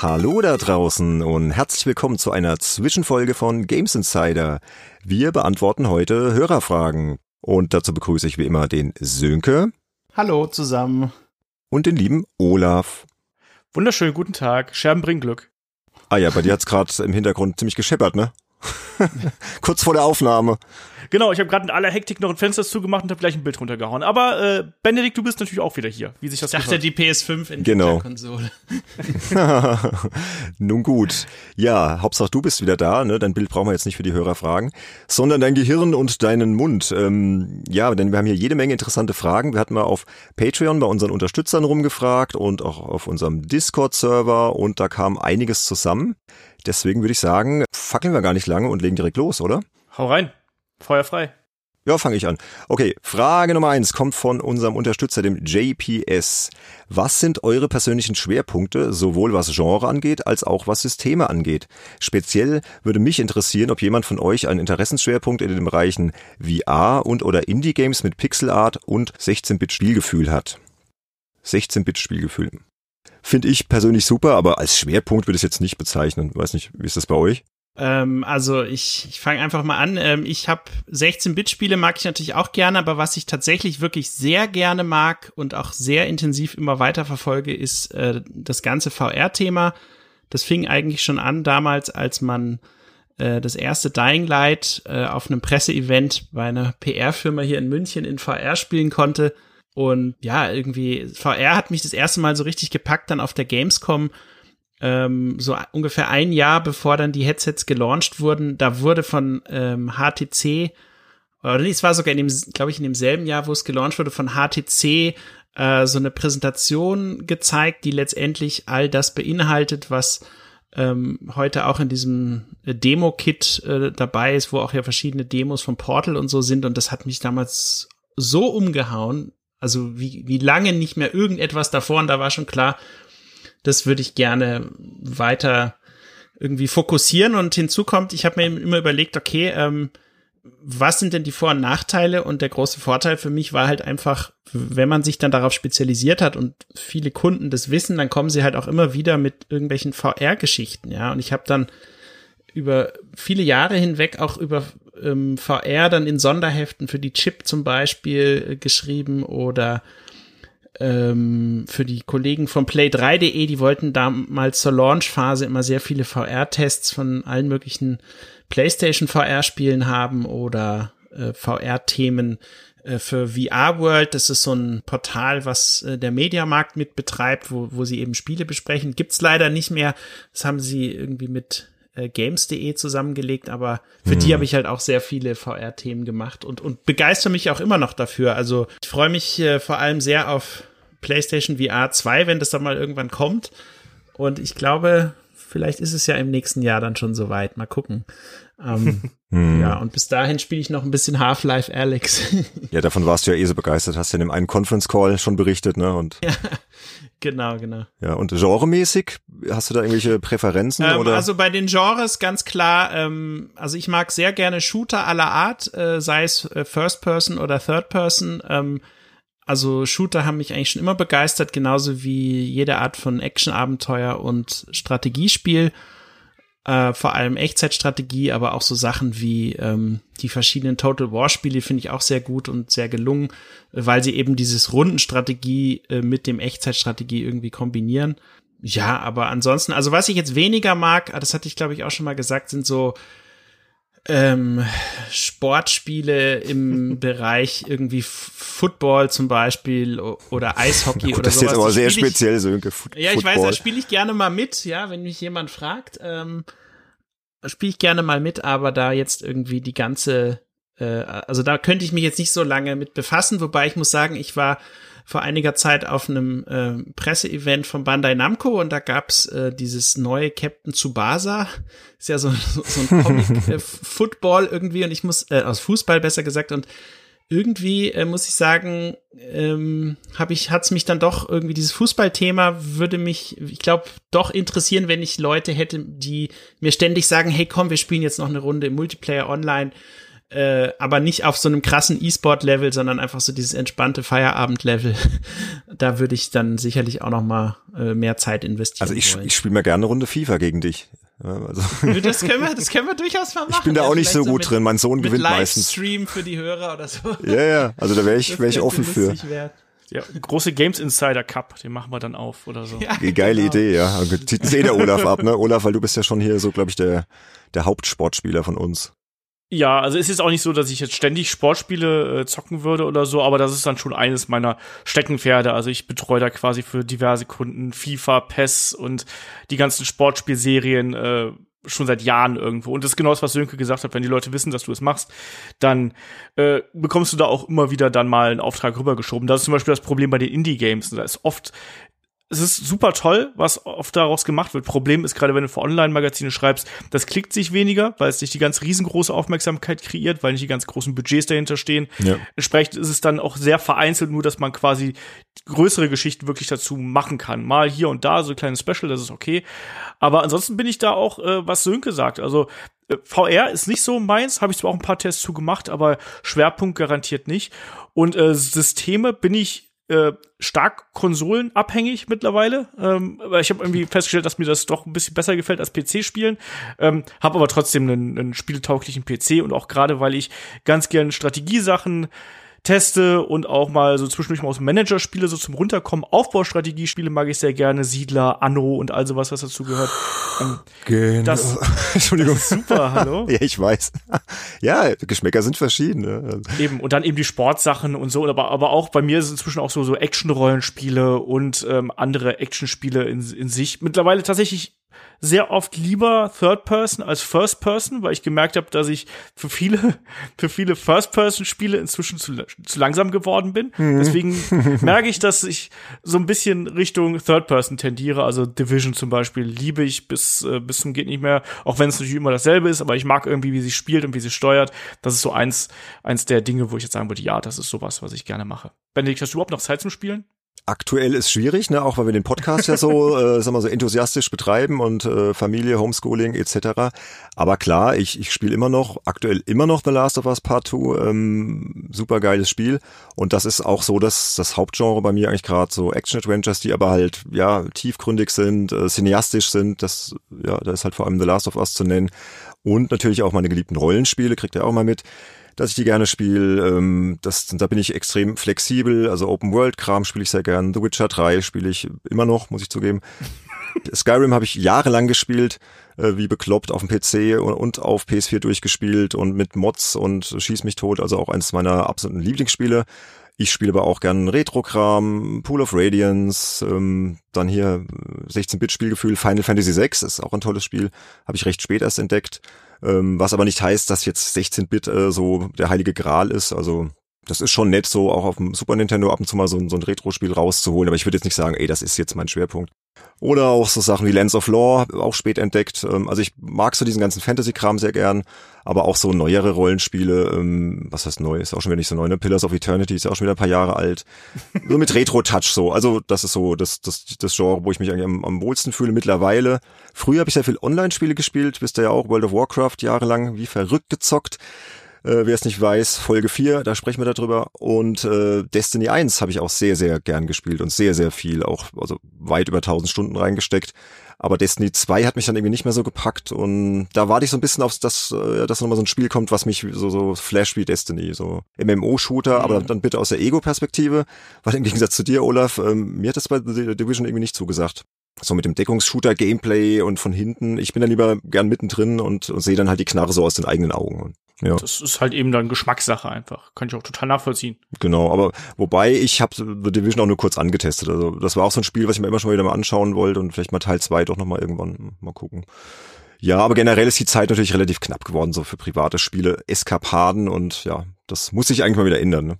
Hallo da draußen und herzlich willkommen zu einer Zwischenfolge von Games Insider. Wir beantworten heute Hörerfragen. Und dazu begrüße ich wie immer den Sönke. Hallo zusammen. Und den lieben Olaf. Wunderschönen guten Tag. Scherben bringen Glück. Ah ja, bei dir hat's gerade im Hintergrund ziemlich gescheppert, ne? Kurz vor der Aufnahme. Genau, ich habe gerade in aller Hektik noch ein Fenster zugemacht und habe gleich ein Bild runtergehauen. Aber äh, Benedikt, du bist natürlich auch wieder hier, wie sich das Ich dachte, die PS5 in Genau. Konsole. Nun gut. Ja, Hauptsache du bist wieder da, ne? Dein Bild brauchen wir jetzt nicht für die Hörerfragen, sondern dein Gehirn und deinen Mund. Ähm, ja, denn wir haben hier jede Menge interessante Fragen. Wir hatten mal auf Patreon bei unseren Unterstützern rumgefragt und auch auf unserem Discord-Server und da kam einiges zusammen. Deswegen würde ich sagen, fackeln wir gar nicht lange und legen direkt los, oder? Hau rein. Feuer frei. Ja, fange ich an. Okay, Frage Nummer eins kommt von unserem Unterstützer, dem JPS. Was sind eure persönlichen Schwerpunkte, sowohl was Genre angeht, als auch was Systeme angeht? Speziell würde mich interessieren, ob jemand von euch einen Interessensschwerpunkt in den Bereichen VR und oder Indie-Games mit Pixelart und 16-Bit-Spielgefühl hat. 16-Bit-Spielgefühl. Finde ich persönlich super, aber als Schwerpunkt würde ich es jetzt nicht bezeichnen. Weiß nicht, wie ist das bei euch? Ähm, also ich, ich fange einfach mal an. Ähm, ich habe 16-Bit-Spiele mag ich natürlich auch gerne, aber was ich tatsächlich wirklich sehr gerne mag und auch sehr intensiv immer weiter verfolge, ist äh, das ganze VR-Thema. Das fing eigentlich schon an damals, als man äh, das erste Dying Light äh, auf einem Presseevent bei einer PR-Firma hier in München in VR spielen konnte. Und ja, irgendwie, VR hat mich das erste Mal so richtig gepackt, dann auf der Gamescom ähm, so ungefähr ein Jahr bevor dann die Headsets gelauncht wurden, da wurde von ähm, HTC, oder nee, es war sogar in dem, glaube ich, in demselben Jahr, wo es gelauncht wurde, von HTC äh, so eine Präsentation gezeigt, die letztendlich all das beinhaltet, was ähm, heute auch in diesem Demo-Kit äh, dabei ist, wo auch ja verschiedene Demos von Portal und so sind. Und das hat mich damals so umgehauen, also wie, wie lange nicht mehr irgendetwas davor. Und da war schon klar, das würde ich gerne weiter irgendwie fokussieren. Und hinzu kommt, ich habe mir immer überlegt, okay, ähm, was sind denn die Vor- und Nachteile? Und der große Vorteil für mich war halt einfach, wenn man sich dann darauf spezialisiert hat und viele Kunden das wissen, dann kommen sie halt auch immer wieder mit irgendwelchen VR-Geschichten, ja. Und ich habe dann über viele Jahre hinweg auch über ähm, VR dann in Sonderheften für die Chip zum Beispiel äh, geschrieben oder ähm, für die Kollegen von Play3.de, die wollten damals zur Launchphase immer sehr viele VR-Tests von allen möglichen PlayStation VR-Spielen haben oder äh, VR-Themen äh, für VR World. Das ist so ein Portal, was äh, der Mediamarkt mit betreibt, wo, wo sie eben Spiele besprechen. Gibt's leider nicht mehr. Das haben sie irgendwie mit äh, Games.de zusammengelegt, aber für Mhm. die habe ich halt auch sehr viele VR-Themen gemacht und, und begeister mich auch immer noch dafür. Also ich freue mich äh, vor allem sehr auf PlayStation VR 2, wenn das dann mal irgendwann kommt. Und ich glaube, vielleicht ist es ja im nächsten Jahr dann schon soweit. Mal gucken. Ähm, Hm. ja, und bis dahin spiele ich noch ein bisschen Half-Life Alex. Ja, davon warst du ja eh so begeistert, hast ja in dem einen Conference Call schon berichtet, ne? Und genau, genau. ja, und genremäßig, hast du da irgendwelche Präferenzen Ähm, oder? also bei den Genres ganz klar, ähm, also ich mag sehr gerne Shooter aller Art, äh, sei es äh, First Person oder Third Person. Ähm, also Shooter haben mich eigentlich schon immer begeistert, genauso wie jede Art von Action-Abenteuer und Strategiespiel. Äh, vor allem Echtzeitstrategie, aber auch so Sachen wie ähm, die verschiedenen Total War Spiele finde ich auch sehr gut und sehr gelungen, weil sie eben dieses Rundenstrategie äh, mit dem Echtzeitstrategie irgendwie kombinieren. Ja, aber ansonsten, also was ich jetzt weniger mag, ah, das hatte ich glaube ich auch schon mal gesagt, sind so ähm, Sportspiele im Bereich irgendwie F- Football zum Beispiel oder Eishockey Gut, oder das ist sowas. jetzt aber sehr spiel ich- speziell, Sönke. Foot- ja, ich weiß, Football. da spiele ich gerne mal mit, ja, wenn mich jemand fragt, ähm, spiele ich gerne mal mit, aber da jetzt irgendwie die ganze, äh, also da könnte ich mich jetzt nicht so lange mit befassen, wobei ich muss sagen, ich war vor einiger Zeit auf einem äh, Presseevent von Bandai Namco und da gab's äh, dieses neue Captain Tsubasa, ist ja so, so, so ein Comic äh, Football irgendwie und ich muss, äh, aus Fußball besser gesagt und irgendwie äh, muss ich sagen, ähm, habe ich, hat's mich dann doch irgendwie dieses Fußballthema würde mich, ich glaube, doch interessieren, wenn ich Leute hätte, die mir ständig sagen, hey, komm, wir spielen jetzt noch eine Runde im Multiplayer online. Äh, aber nicht auf so einem krassen E-Sport-Level, sondern einfach so dieses entspannte Feierabend-Level. da würde ich dann sicherlich auch noch mal äh, mehr Zeit investieren. Also ich, wollen. ich spiele mal gerne eine Runde FIFA gegen dich. Also das können wir, das können wir durchaus mal machen. ich bin da auch nicht so gut mit, drin. Mein Sohn gewinnt meistens. Livestream für die Hörer oder so. Ja, ja. Also da wäre ich, wär ich offen für. Ja, große Games Insider Cup, den machen wir dann auf oder so. Ja, Die geile genau. Idee, ja. Zieht uns eh der Olaf ab, ne? Olaf, weil du bist ja schon hier so, glaube ich, der, der Hauptsportspieler von uns. Ja, also es ist auch nicht so, dass ich jetzt ständig Sportspiele äh, zocken würde oder so, aber das ist dann schon eines meiner Steckenpferde. Also ich betreue da quasi für diverse Kunden FIFA, PES und die ganzen Sportspielserien äh, schon seit Jahren irgendwo. Und das ist genau das, was Sönke gesagt hat. Wenn die Leute wissen, dass du es machst, dann äh, bekommst du da auch immer wieder dann mal einen Auftrag rübergeschoben. Das ist zum Beispiel das Problem bei den Indie-Games. Da ist oft es ist super toll, was oft daraus gemacht wird. Problem ist gerade, wenn du für Online-Magazine schreibst, das klickt sich weniger, weil es nicht die ganz riesengroße Aufmerksamkeit kreiert, weil nicht die ganz großen Budgets dahinter stehen. Ja. Entsprechend ist es dann auch sehr vereinzelt, nur dass man quasi größere Geschichten wirklich dazu machen kann. Mal hier und da so ein kleines Special, das ist okay. Aber ansonsten bin ich da auch, äh, was Sönke sagt. Also äh, VR ist nicht so meins, habe ich zwar auch ein paar Tests zu gemacht, aber Schwerpunkt garantiert nicht. Und äh, Systeme bin ich äh, stark konsolenabhängig mittlerweile. Ähm, aber ich habe irgendwie festgestellt, dass mir das doch ein bisschen besser gefällt als PC-Spielen. Ähm, habe aber trotzdem einen, einen spieltauglichen PC und auch gerade, weil ich ganz gern Strategiesachen teste und auch mal so zwischendurch mal aus dem Manager spiele, so zum Runterkommen. Aufbaustrategiespiele mag ich sehr gerne, Siedler, Anno und all sowas, was dazu gehört. Ähm, Genau. Das- Entschuldigung. super, hallo? Ja, ich weiß. Ja, Geschmäcker sind verschieden. Ne? Eben, und dann eben die Sportsachen und so, aber, aber auch bei mir sind inzwischen auch so, so Action-Rollenspiele und ähm, andere Actionspiele in, in sich. Mittlerweile tatsächlich sehr oft lieber Third Person als First Person, weil ich gemerkt habe, dass ich für viele, für viele First Person Spiele inzwischen zu, zu langsam geworden bin. Deswegen merke ich, dass ich so ein bisschen Richtung Third Person tendiere. Also Division zum Beispiel liebe ich bis, äh, bis zum geht nicht mehr, auch wenn es natürlich immer dasselbe ist, aber ich mag irgendwie, wie sie spielt und wie sie steuert. Das ist so eins, eins der Dinge, wo ich jetzt sagen würde, ja, das ist sowas, was ich gerne mache. Benedikt, hast du überhaupt noch Zeit zum Spielen? Aktuell ist schwierig, ne, auch weil wir den Podcast ja so, äh, sagen wir so enthusiastisch betreiben und äh, Familie, Homeschooling etc. Aber klar, ich, ich spiele immer noch, aktuell immer noch The Last of Us Part 2, ähm, super geiles Spiel. Und das ist auch so, dass das Hauptgenre bei mir eigentlich gerade so Action-Adventures, die aber halt ja tiefgründig sind, äh, cineastisch sind. Das, ja, da ist halt vor allem The Last of Us zu nennen. Und natürlich auch meine geliebten Rollenspiele, kriegt ihr auch mal mit dass ich die gerne spiele. Ähm, das, da bin ich extrem flexibel. Also Open World Kram spiele ich sehr gern. The Witcher 3 spiele ich immer noch, muss ich zugeben. Skyrim habe ich jahrelang gespielt, äh, wie bekloppt auf dem PC und, und auf PS4 durchgespielt und mit Mods und schieß mich tot. Also auch eines meiner absoluten Lieblingsspiele. Ich spiele aber auch gern Retro-Kram, Pool of Radiance, ähm, dann hier äh, 16-Bit-Spielgefühl, Final Fantasy VI ist auch ein tolles Spiel, habe ich recht spät erst entdeckt. Ähm, was aber nicht heißt, dass jetzt 16-Bit äh, so der heilige Gral ist. Also das ist schon nett, so auch auf dem Super Nintendo ab und zu mal so, ein- so ein Retro-Spiel rauszuholen. Aber ich würde jetzt nicht sagen, ey, das ist jetzt mein Schwerpunkt. Oder auch so Sachen wie Lands of Law, auch spät entdeckt. Ähm, Also ich mag so diesen ganzen Fantasy-Kram sehr gern, aber auch so neuere Rollenspiele, ähm, was heißt neu, ist auch schon wieder nicht so neu, ne? Pillars of Eternity ist ja auch schon wieder ein paar Jahre alt. So mit Retro-Touch so. Also das ist so das, das, das Genre, wo ich mich eigentlich am, am wohlsten fühle mittlerweile. Früher habe ich sehr viel Online-Spiele gespielt, wisst ihr ja auch, World of Warcraft jahrelang wie verrückt gezockt. Äh, Wer es nicht weiß, Folge 4, da sprechen wir darüber. Und äh, Destiny 1 habe ich auch sehr, sehr gern gespielt und sehr, sehr viel, auch also weit über 1000 Stunden reingesteckt. Aber Destiny 2 hat mich dann irgendwie nicht mehr so gepackt und da warte ich so ein bisschen auf, dass, äh, dass nochmal so ein Spiel kommt, was mich so, so flash wie Destiny, so MMO-Shooter, aber dann bitte aus der Ego-Perspektive, weil im Gegensatz zu dir, Olaf, ähm, mir hat das bei The Division irgendwie nicht zugesagt. So mit dem Deckungsshooter-Gameplay und von hinten. Ich bin dann lieber gern mittendrin und, und sehe dann halt die Knarre so aus den eigenen Augen. Ja. Das ist halt eben dann Geschmackssache einfach. Kann ich auch total nachvollziehen. Genau, aber wobei ich habe The Division auch nur kurz angetestet. Also das war auch so ein Spiel, was ich mir immer schon wieder mal anschauen wollte und vielleicht mal Teil 2 doch nochmal irgendwann mal gucken. Ja, aber generell ist die Zeit natürlich relativ knapp geworden, so für private Spiele, Eskapaden und ja, das muss sich eigentlich mal wieder ändern. Ne?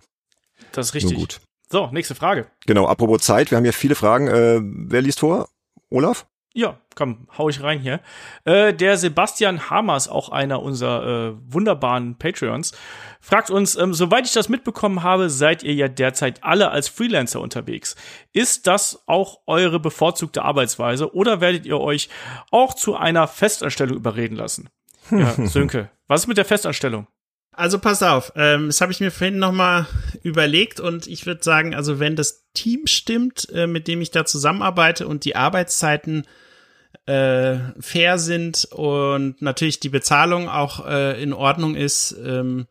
Das ist Nur richtig. gut. So, nächste Frage. Genau, apropos Zeit, wir haben ja viele Fragen. Äh, wer liest vor? Olaf? Ja, komm, hau ich rein hier. Äh, der Sebastian Hamers, auch einer unserer äh, wunderbaren Patreons, fragt uns, ähm, soweit ich das mitbekommen habe, seid ihr ja derzeit alle als Freelancer unterwegs. Ist das auch eure bevorzugte Arbeitsweise oder werdet ihr euch auch zu einer Festanstellung überreden lassen? Ja, Sönke, was ist mit der Festanstellung? Also pass auf, ähm, das habe ich mir vorhin nochmal überlegt und ich würde sagen, also wenn das Team stimmt, äh, mit dem ich da zusammenarbeite und die Arbeitszeiten äh, fair sind und natürlich die Bezahlung auch äh, in Ordnung ist, ähm,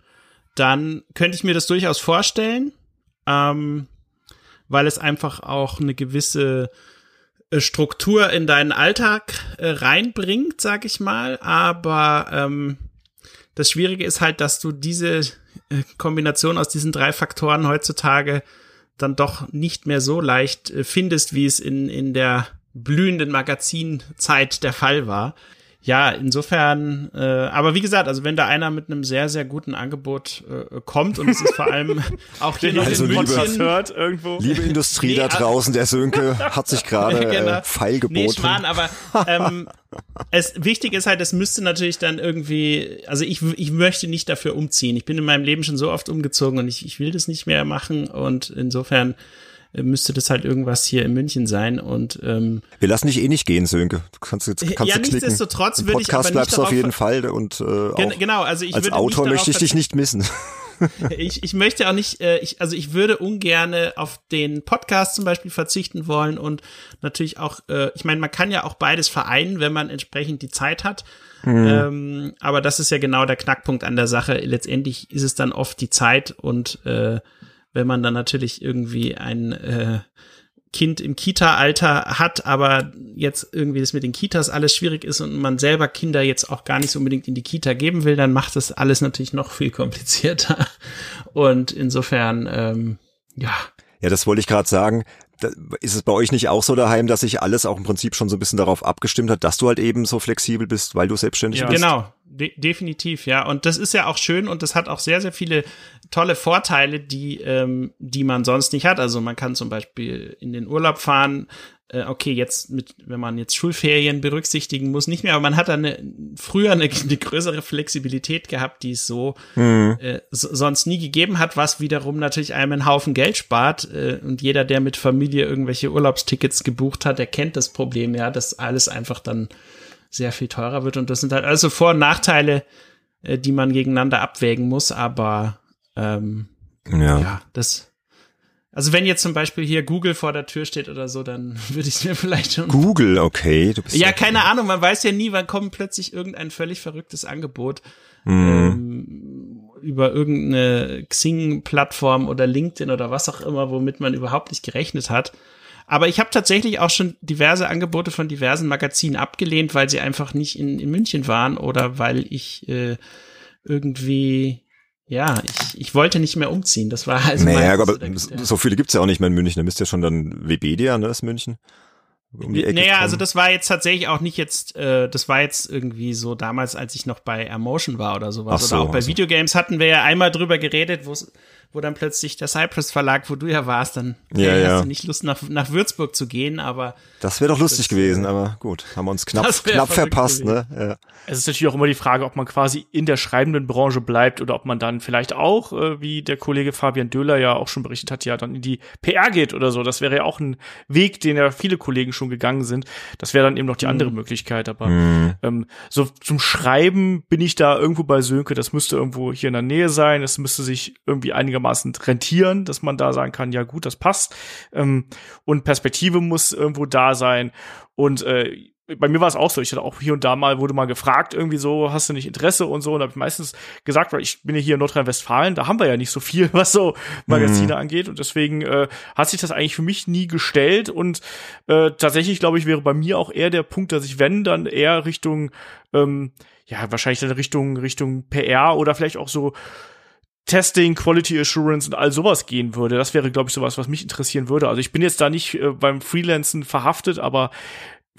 dann könnte ich mir das durchaus vorstellen, ähm, weil es einfach auch eine gewisse äh, Struktur in deinen Alltag äh, reinbringt, sag ich mal. Aber ähm, das Schwierige ist halt, dass du diese äh, Kombination aus diesen drei Faktoren heutzutage dann doch nicht mehr so leicht äh, findest, wie es in, in der blühenden Magazinzeit der Fall war ja, insofern, äh, aber wie gesagt, also wenn da einer mit einem sehr, sehr guten Angebot äh, kommt und es ist vor allem auch hier noch also in München, hört irgendwo. Liebe Industrie nee, da draußen, der Sönke hat sich gerade äh, feil geboten. Nee, Schmarrn, aber ähm, es wichtig ist halt, es müsste natürlich dann irgendwie, also ich, ich möchte nicht dafür umziehen. Ich bin in meinem Leben schon so oft umgezogen und ich, ich will das nicht mehr machen und insofern müsste das halt irgendwas hier in München sein. Und ähm, wir lassen dich eh nicht gehen, Sönke. Du kannst jetzt kannst ja, du nichtsdestotrotz würde ich aber bleibst nicht auf jeden Fall und äh, gen genau, also ich als Autor möchte ich dich nicht missen. ich, ich möchte auch nicht, äh, ich, also ich würde ungerne auf den Podcast zum Beispiel verzichten wollen und natürlich auch, äh, ich meine, man kann ja auch beides vereinen, wenn man entsprechend die Zeit hat. Mhm. Ähm, aber das ist ja genau der Knackpunkt an der Sache. Letztendlich ist es dann oft die Zeit und äh, wenn man dann natürlich irgendwie ein äh, Kind im Kita-Alter hat, aber jetzt irgendwie das mit den Kitas alles schwierig ist und man selber Kinder jetzt auch gar nicht so unbedingt in die Kita geben will, dann macht das alles natürlich noch viel komplizierter. Und insofern, ähm, ja. Ja, das wollte ich gerade sagen ist es bei euch nicht auch so daheim, dass sich alles auch im Prinzip schon so ein bisschen darauf abgestimmt hat, dass du halt eben so flexibel bist, weil du selbstständig ja. bist? Genau, de definitiv, ja. Und das ist ja auch schön und das hat auch sehr, sehr viele tolle Vorteile, die, ähm, die man sonst nicht hat. Also man kann zum Beispiel in den Urlaub fahren, äh, okay, jetzt mit, wenn man jetzt Schulferien berücksichtigen muss, nicht mehr, aber man hat dann eine, früher eine, eine größere Flexibilität gehabt, die es so, mhm. äh, so, sonst nie gegeben hat, was wiederum natürlich einem einen Haufen Geld spart. Äh, und jeder, der mit Familie irgendwelche Urlaubstickets gebucht hat, der kennt das Problem, ja, dass alles einfach dann sehr viel teurer wird. Und das sind halt also Vor- und Nachteile, äh, die man gegeneinander abwägen muss, aber ähm, ja. ja, das also wenn jetzt zum Beispiel hier Google vor der Tür steht oder so, dann würde ich es mir vielleicht schon. Google, okay. Du bist ja, keine Ahnung, man weiß ja nie, wann kommt plötzlich irgendein völlig verrücktes Angebot mm. ähm, über irgendeine Xing-Plattform oder LinkedIn oder was auch immer, womit man überhaupt nicht gerechnet hat. Aber ich habe tatsächlich auch schon diverse Angebote von diversen Magazinen abgelehnt, weil sie einfach nicht in, in München waren oder weil ich äh, irgendwie ja, ich, ich wollte nicht mehr umziehen. Das war also naja, aber so viele gibt's ja auch nicht mehr in München. Da müsst ihr schon dann Webedia, ne, ist München. Um die Ecke naja, kommen. also das war jetzt tatsächlich auch nicht jetzt, äh, das war jetzt irgendwie so damals, als ich noch bei Emotion war oder sowas. So, oder auch bei so. Videogames hatten wir ja einmal drüber geredet, wo es wo dann plötzlich der Cypress Verlag, wo du ja warst, dann ja, hey, ja. hast du nicht Lust nach, nach Würzburg zu gehen, aber das wäre doch lustig das, gewesen, aber gut, haben wir uns knapp knapp verpasst, gewesen. ne? Ja. Es ist natürlich auch immer die Frage, ob man quasi in der schreibenden Branche bleibt oder ob man dann vielleicht auch, äh, wie der Kollege Fabian Döhler ja auch schon berichtet hat, ja dann in die PR geht oder so. Das wäre ja auch ein Weg, den ja viele Kollegen schon gegangen sind. Das wäre dann eben noch die mhm. andere Möglichkeit. Aber mhm. ähm, so zum Schreiben bin ich da irgendwo bei Sönke. Das müsste irgendwo hier in der Nähe sein. Es müsste sich irgendwie einigermaßen rentieren, dass man da sagen kann, ja gut, das passt. Ähm, und Perspektive muss irgendwo da sein. Und äh, bei mir war es auch so. Ich hatte auch hier und da mal, wurde mal gefragt, irgendwie so, hast du nicht Interesse und so. Und habe ich meistens gesagt, weil ich bin ja hier in Nordrhein-Westfalen, da haben wir ja nicht so viel, was so Magazine mhm. angeht. Und deswegen äh, hat sich das eigentlich für mich nie gestellt. Und äh, tatsächlich, glaube ich, wäre bei mir auch eher der Punkt, dass ich, wenn, dann eher Richtung, ähm, ja, wahrscheinlich dann Richtung, Richtung PR oder vielleicht auch so Testing, Quality Assurance und all sowas gehen würde. Das wäre, glaube ich, sowas, was mich interessieren würde. Also ich bin jetzt da nicht äh, beim Freelancen verhaftet, aber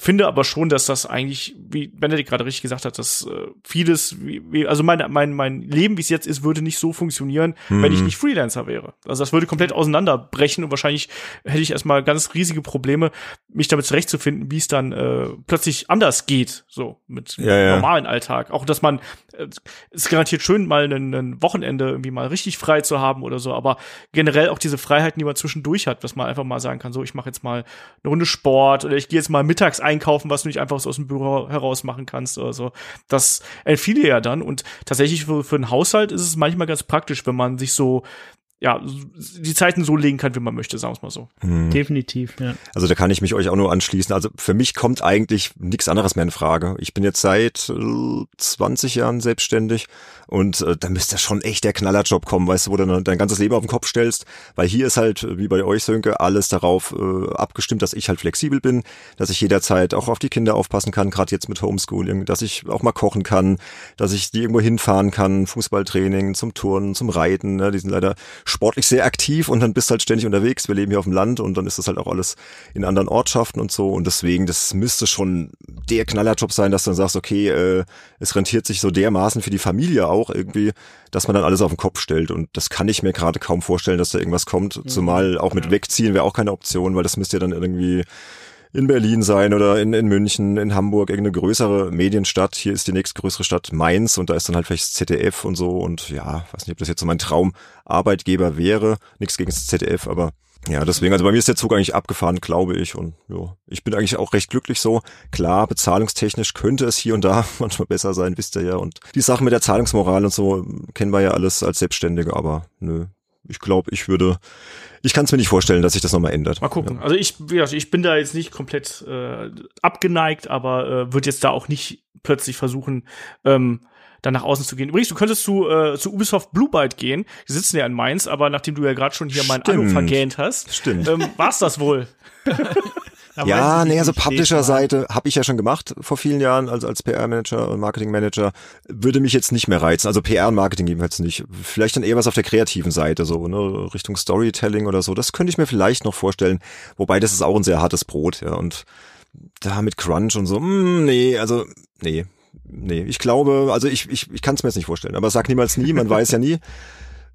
finde aber schon, dass das eigentlich, wie Benedikt gerade richtig gesagt hat, dass äh, vieles, wie, wie, also mein, mein, mein Leben, wie es jetzt ist, würde nicht so funktionieren, mhm. wenn ich mhm. nicht Freelancer wäre. Also das würde komplett auseinanderbrechen und wahrscheinlich hätte ich erstmal ganz riesige Probleme, mich damit zurechtzufinden, wie es dann äh, plötzlich anders geht, so mit ja, ja. normalen Alltag. Auch dass man, äh, ist garantiert schön, mal ein, ein Wochenende irgendwie mal richtig frei zu haben oder so, aber generell auch diese Freiheiten, die man zwischendurch hat, dass man einfach mal sagen kann, so, ich mache jetzt mal eine Runde Sport oder ich gehe jetzt mal mittags einkaufen, was du nicht einfach so aus dem Büro heraus machen kannst oder so. Das entfiel dir ja dann und tatsächlich für, für einen Haushalt ist es manchmal ganz praktisch, wenn man sich so ja, die Zeiten so legen kann, wie man möchte, sagen wir es mal so. Hm. Definitiv, ja. Also da kann ich mich euch auch nur anschließen. Also für mich kommt eigentlich nichts anderes mehr in Frage. Ich bin jetzt seit 20 äh, Jahren selbstständig und äh, da müsste schon echt der Knallerjob kommen, weißt du, wo du dann dein ganzes Leben auf den Kopf stellst, weil hier ist halt, wie bei euch, Sönke, alles darauf äh, abgestimmt, dass ich halt flexibel bin, dass ich jederzeit auch auf die Kinder aufpassen kann, gerade jetzt mit Homeschooling, dass ich auch mal kochen kann, dass ich die irgendwo hinfahren kann, Fußballtraining, zum Turnen, zum Reiten, ne? die sind leider sportlich sehr aktiv und dann bist du halt ständig unterwegs. Wir leben hier auf dem Land und dann ist das halt auch alles in anderen Ortschaften und so. Und deswegen, das müsste schon der Knallerjob sein, dass du dann sagst, okay, äh, es rentiert sich so dermaßen für die Familie auch irgendwie, dass man dann alles auf den Kopf stellt. Und das kann ich mir gerade kaum vorstellen, dass da irgendwas kommt. Mhm. Zumal auch mit Wegziehen wäre auch keine Option, weil das müsste ja dann irgendwie in Berlin sein oder in, in München, in Hamburg, irgendeine größere Medienstadt. Hier ist die nächstgrößere Stadt Mainz und da ist dann halt vielleicht das ZDF und so und ja, weiß nicht, ob das jetzt so mein Traumarbeitgeber wäre. Nichts gegen das ZDF, aber ja, deswegen, also bei mir ist der Zug eigentlich abgefahren, glaube ich. Und ja, ich bin eigentlich auch recht glücklich so. Klar, bezahlungstechnisch könnte es hier und da manchmal besser sein, wisst ihr ja. Und die Sachen mit der Zahlungsmoral und so kennen wir ja alles als Selbstständige, aber nö, ich glaube, ich würde, ich kann es mir nicht vorstellen, dass sich das nochmal ändert. Mal gucken. Ja. Also ich, ja, ich bin da jetzt nicht komplett äh, abgeneigt, aber äh, würde jetzt da auch nicht plötzlich versuchen, ähm, dann nach außen zu gehen. Übrigens, du könntest zu, äh, zu Ubisoft Blue Byte gehen. Die sitzen ja in Mainz, aber nachdem du ja gerade schon hier mein Anno vergähnt hast, Stimmt. Ähm, war's das wohl. ja, nee, also Publisher-Seite habe ich ja schon gemacht vor vielen Jahren als, als PR-Manager und Marketing-Manager. Würde mich jetzt nicht mehr reizen. Also PR und Marketing jedenfalls nicht. Vielleicht dann eher was auf der kreativen Seite, so ne, Richtung Storytelling oder so. Das könnte ich mir vielleicht noch vorstellen. Wobei das ist auch ein sehr hartes Brot, ja. Und da mit Crunch und so, mh, hm, nee, also nee, nee. Ich glaube, also ich, ich, ich kann es mir jetzt nicht vorstellen. Aber sag niemals nie, man weiß ja nie.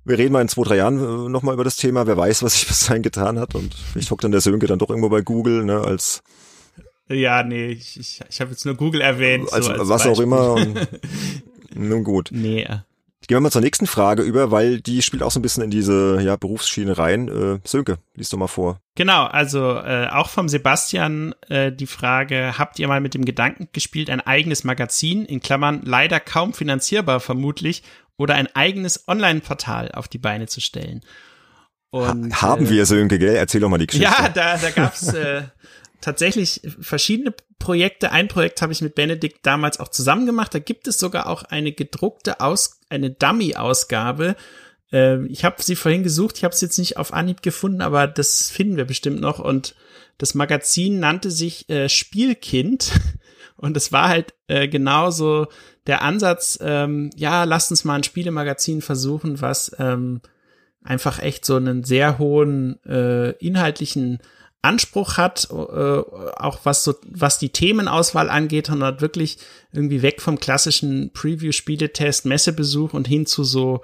Wir reden mal in zwei, drei Jahren äh, nochmal über das Thema. Wer weiß, was sich bis dahin getan hat. Und ich hockt dann der Sönke dann doch irgendwo bei Google, ne, als ja, nee, ich, ich, ich habe jetzt nur Google erwähnt. Also so als was Beispiel. auch immer. Und, nun gut. Nee. Gehen wir mal zur nächsten Frage über, weil die spielt auch so ein bisschen in diese ja, Berufsschiene rein. Äh, Sönke, liest doch mal vor. Genau, also äh, auch vom Sebastian äh, die Frage, habt ihr mal mit dem Gedanken gespielt, ein eigenes Magazin, in Klammern leider kaum finanzierbar vermutlich, oder ein eigenes Online-Portal auf die Beine zu stellen. Und, ha haben äh, wir Sönke, gell? Erzähl doch mal die Geschichte. Ja, da, da gab's äh, tatsächlich verschiedene Projekte. Ein Projekt habe ich mit Benedikt damals auch zusammen gemacht. Da gibt es sogar auch eine gedruckte Aus, eine Dummy-Ausgabe. Äh, ich habe sie vorhin gesucht, ich habe es jetzt nicht auf Anhieb gefunden, aber das finden wir bestimmt noch. Und das Magazin nannte sich äh, Spielkind. Und es war halt äh, genauso der Ansatz, ähm, ja, lasst uns mal ein Spielemagazin versuchen, was ähm, einfach echt so einen sehr hohen äh, inhaltlichen Anspruch hat, äh, auch was so, was die Themenauswahl angeht, und hat wirklich irgendwie weg vom klassischen Preview-Spieletest, Messebesuch und hin zu so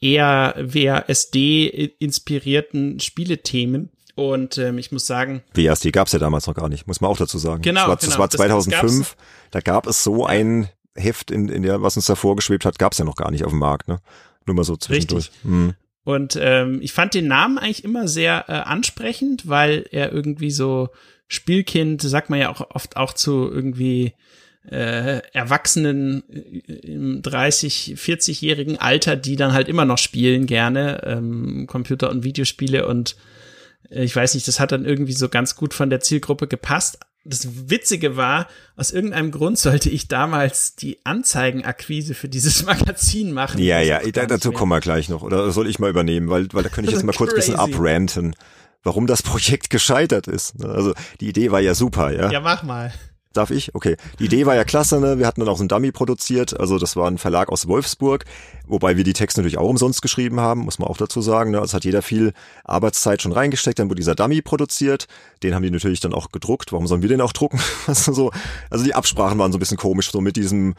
eher WASD-inspirierten Spielethemen. Und ähm, ich muss sagen. WASD gab's ja damals noch gar nicht, muss man auch dazu sagen. Genau. Das war, das genau, war 2005. Das, da gab es so ein Heft, in, in der, was uns da vorgeschwebt hat, gab's ja noch gar nicht auf dem Markt, ne? Nur mal so zwischendurch. Richtig. Hm. Und ähm, ich fand den Namen eigentlich immer sehr äh, ansprechend, weil er irgendwie so Spielkind, sagt man ja auch oft auch zu irgendwie äh, Erwachsenen im 30, 40-jährigen Alter, die dann halt immer noch spielen gerne, ähm, Computer- und Videospiele und äh, ich weiß nicht, das hat dann irgendwie so ganz gut von der Zielgruppe gepasst das Witzige war, aus irgendeinem Grund sollte ich damals die Anzeigenakquise für dieses Magazin machen. Ja, ja, da, dazu kommen wir gleich noch. Oder soll ich mal übernehmen? Weil, weil da könnte ich jetzt mal kurz ein bisschen abranten, warum das Projekt gescheitert ist. Also die Idee war ja super, ja. Ja, mach mal. Darf ich? Okay. Die Idee war ja klasse, ne? Wir hatten dann auch so ein Dummy produziert. Also das war ein Verlag aus Wolfsburg, wobei wir die Texte natürlich auch umsonst geschrieben haben, muss man auch dazu sagen. Ne? Also hat jeder viel Arbeitszeit schon reingesteckt, dann wurde dieser Dummy produziert. Den haben die natürlich dann auch gedruckt. Warum sollen wir den auch drucken? also, so, also die Absprachen waren so ein bisschen komisch, so mit diesem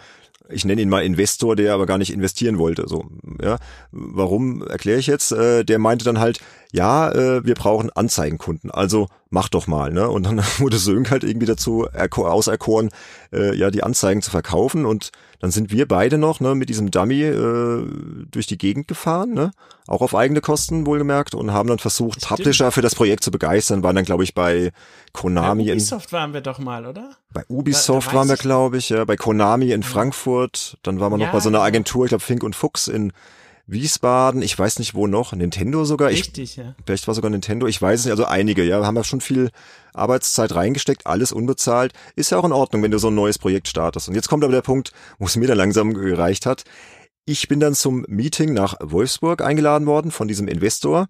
ich nenne ihn mal Investor, der aber gar nicht investieren wollte. So, ja, warum erkläre ich jetzt? Äh, der meinte dann halt, ja, äh, wir brauchen Anzeigenkunden. Also mach doch mal, ne? Und dann wurde Sönk halt irgendwie dazu auserkoren, äh, ja, die Anzeigen zu verkaufen und dann sind wir beide noch, ne, mit diesem Dummy äh, durch die Gegend gefahren, ne? Auch auf eigene Kosten wohlgemerkt und haben dann versucht, Stimmt. Publisher für das Projekt zu begeistern, waren dann, glaube ich, bei Konami. Bei Ubisoft waren wir doch mal, oder? Bei Ubisoft da, da waren wir, glaube ich, ja, bei Konami in Frankfurt, dann waren wir noch ja, bei so einer. Agentur, ich glaube Fink und Fuchs in Wiesbaden, ich weiß nicht wo noch, Nintendo sogar. Richtig, ich, ja. Vielleicht war sogar Nintendo, ich weiß es nicht, also einige, ja, haben ja schon viel Arbeitszeit reingesteckt, alles unbezahlt. Ist ja auch in Ordnung, wenn du so ein neues Projekt startest. Und jetzt kommt aber der Punkt, wo es mir dann langsam gereicht hat. Ich bin dann zum Meeting nach Wolfsburg eingeladen worden von diesem Investor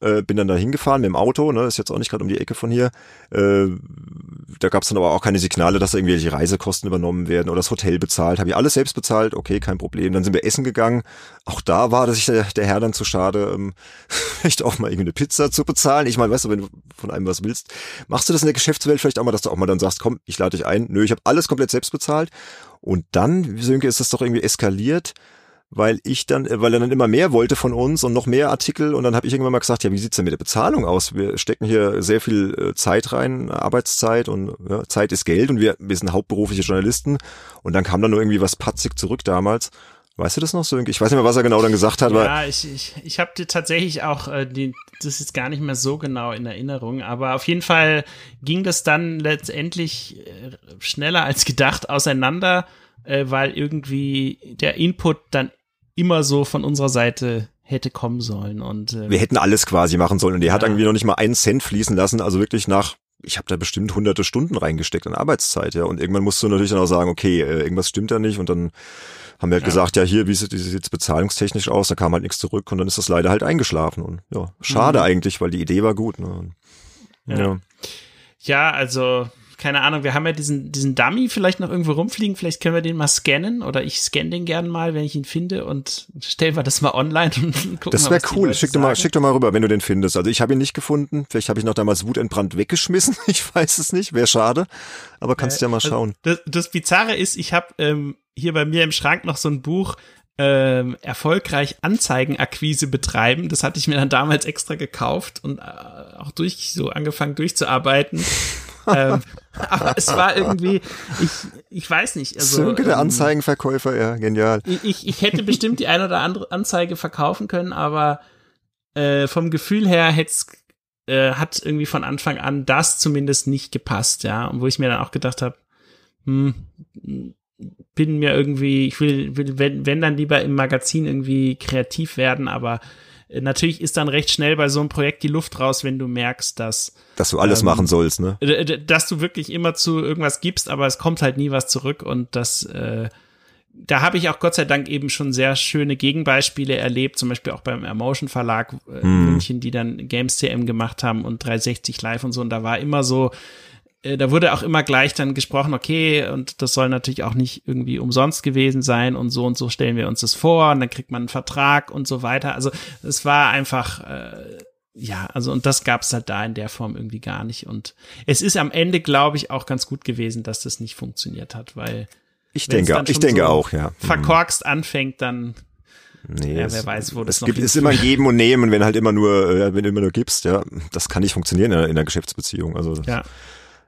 äh, bin dann da hingefahren mit dem Auto, ne, ist jetzt auch nicht gerade um die Ecke von hier. Äh, da gab es dann aber auch keine Signale, dass da irgendwelche Reisekosten übernommen werden oder das Hotel bezahlt. Habe ich alles selbst bezahlt, okay, kein Problem. Dann sind wir essen gegangen. Auch da war sich der, der Herr dann zu schade, ähm, vielleicht auch mal irgendwie eine Pizza zu bezahlen. Ich meine, weißt du, wenn du von einem was willst, machst du das in der Geschäftswelt vielleicht auch mal, dass du auch mal dann sagst, komm, ich lade dich ein. Nö, ich habe alles komplett selbst bezahlt. Und dann, Sönke, ist das doch irgendwie eskaliert weil ich dann, äh, weil er dann immer mehr wollte von uns und noch mehr Artikel und dann habe ich irgendwann mal gesagt, ja, wie sieht's denn mit der Bezahlung aus? Wir stecken hier sehr viel äh, Zeit rein, Arbeitszeit und ja, Zeit ist Geld und wir, wir sind hauptberufliche Journalisten und dann kam dann nur irgendwie was patzig zurück damals. Weißt du das noch, Sönke? Ich weiß nicht mehr, was er genau dann gesagt hat. Ja, ich, ich, ich habe dir tatsächlich auch, äh, die, das ist gar nicht mehr so genau in Erinnerung, aber auf jeden Fall ging das dann letztendlich äh, schneller als gedacht auseinander, äh, weil irgendwie der Input dann immer so von unserer Seite hätte kommen sollen. Und äh, wir hätten alles quasi machen sollen und er ja. hat irgendwie noch nicht mal einen Cent fließen lassen, also wirklich nach ich habe da bestimmt hunderte Stunden reingesteckt an Arbeitszeit, ja. Und irgendwann musst du natürlich dann auch sagen, okay, äh, irgendwas stimmt da nicht. Und dann haben wir halt ja. gesagt, ja, hier, wie sieht es jetzt bezahlungstechnisch aus? Da kam halt nichts zurück und dann ist das leider halt eingeschlafen. Und ja, schade mhm. eigentlich, weil die Idee war gut. Ne? Ja. ja. ja, also keine Ahnung, wir haben ja diesen, diesen Dummy vielleicht noch irgendwo rumfliegen, vielleicht können wir den mal scannen oder ich scanne den gern mal, wenn ich ihn finde und stellen wir das mal online und gucken Das wäre cool, schick doch mal, schick doch mal rüber, wenn du den findest. Also ich habe ihn nicht gefunden, vielleicht habe ich noch damals wutentbrannt weggeschmissen, ich weiß es nicht, wäre schade, aber kannst äh, ja mal also schauen. Das, das Bizarre ist, ich habe ähm, hier bei mir im Schrank noch so ein Buch, ähm, erfolgreich Anzeigenakquise betreiben. Das hatte ich mir dann damals extra gekauft und äh, auch durch so angefangen durchzuarbeiten. ähm, aber es war irgendwie, ich, ich weiß nicht. Also, Sönke der ähm, Anzeigenverkäufer, ja, genial. Ich, ich hätte bestimmt die eine oder andere Anzeige verkaufen können, aber äh, vom Gefühl her hätte äh, hat irgendwie von Anfang an das zumindest nicht gepasst, ja. Und wo ich mir dann auch gedacht habe, hm, bin mir irgendwie, ich will, will wenn, wenn dann lieber im Magazin irgendwie kreativ werden, aber natürlich ist dann recht schnell bei so einem Projekt die Luft raus, wenn du merkst, dass dass du alles ähm, machen sollst, ne? Dass du wirklich immer zu irgendwas gibst, aber es kommt halt nie was zurück und das äh, da habe ich auch Gott sei Dank eben schon sehr schöne Gegenbeispiele erlebt, zum Beispiel auch beim Emotion Verlag äh, hm. München, die dann Games CM gemacht haben und 360 Live und so. Und da war immer so, äh, da wurde auch immer gleich dann gesprochen, okay, und das soll natürlich auch nicht irgendwie umsonst gewesen sein und so und so stellen wir uns das vor und dann kriegt man einen Vertrag und so weiter. Also es war einfach, äh, ja, also und das gab es halt da in der Form irgendwie gar nicht. Und es ist am Ende, glaube ich, auch ganz gut gewesen, dass das nicht funktioniert hat, weil ich denke, ich denke so auch, ja. Mhm. Verkorkst anfängt, dann Nee, ja, wer weiß, wo das es gibt, ist immer ein Geben und Nehmen, wenn halt immer nur, äh, wenn du immer nur gibst, ja, das kann nicht funktionieren in einer, in einer Geschäftsbeziehung. Also ja.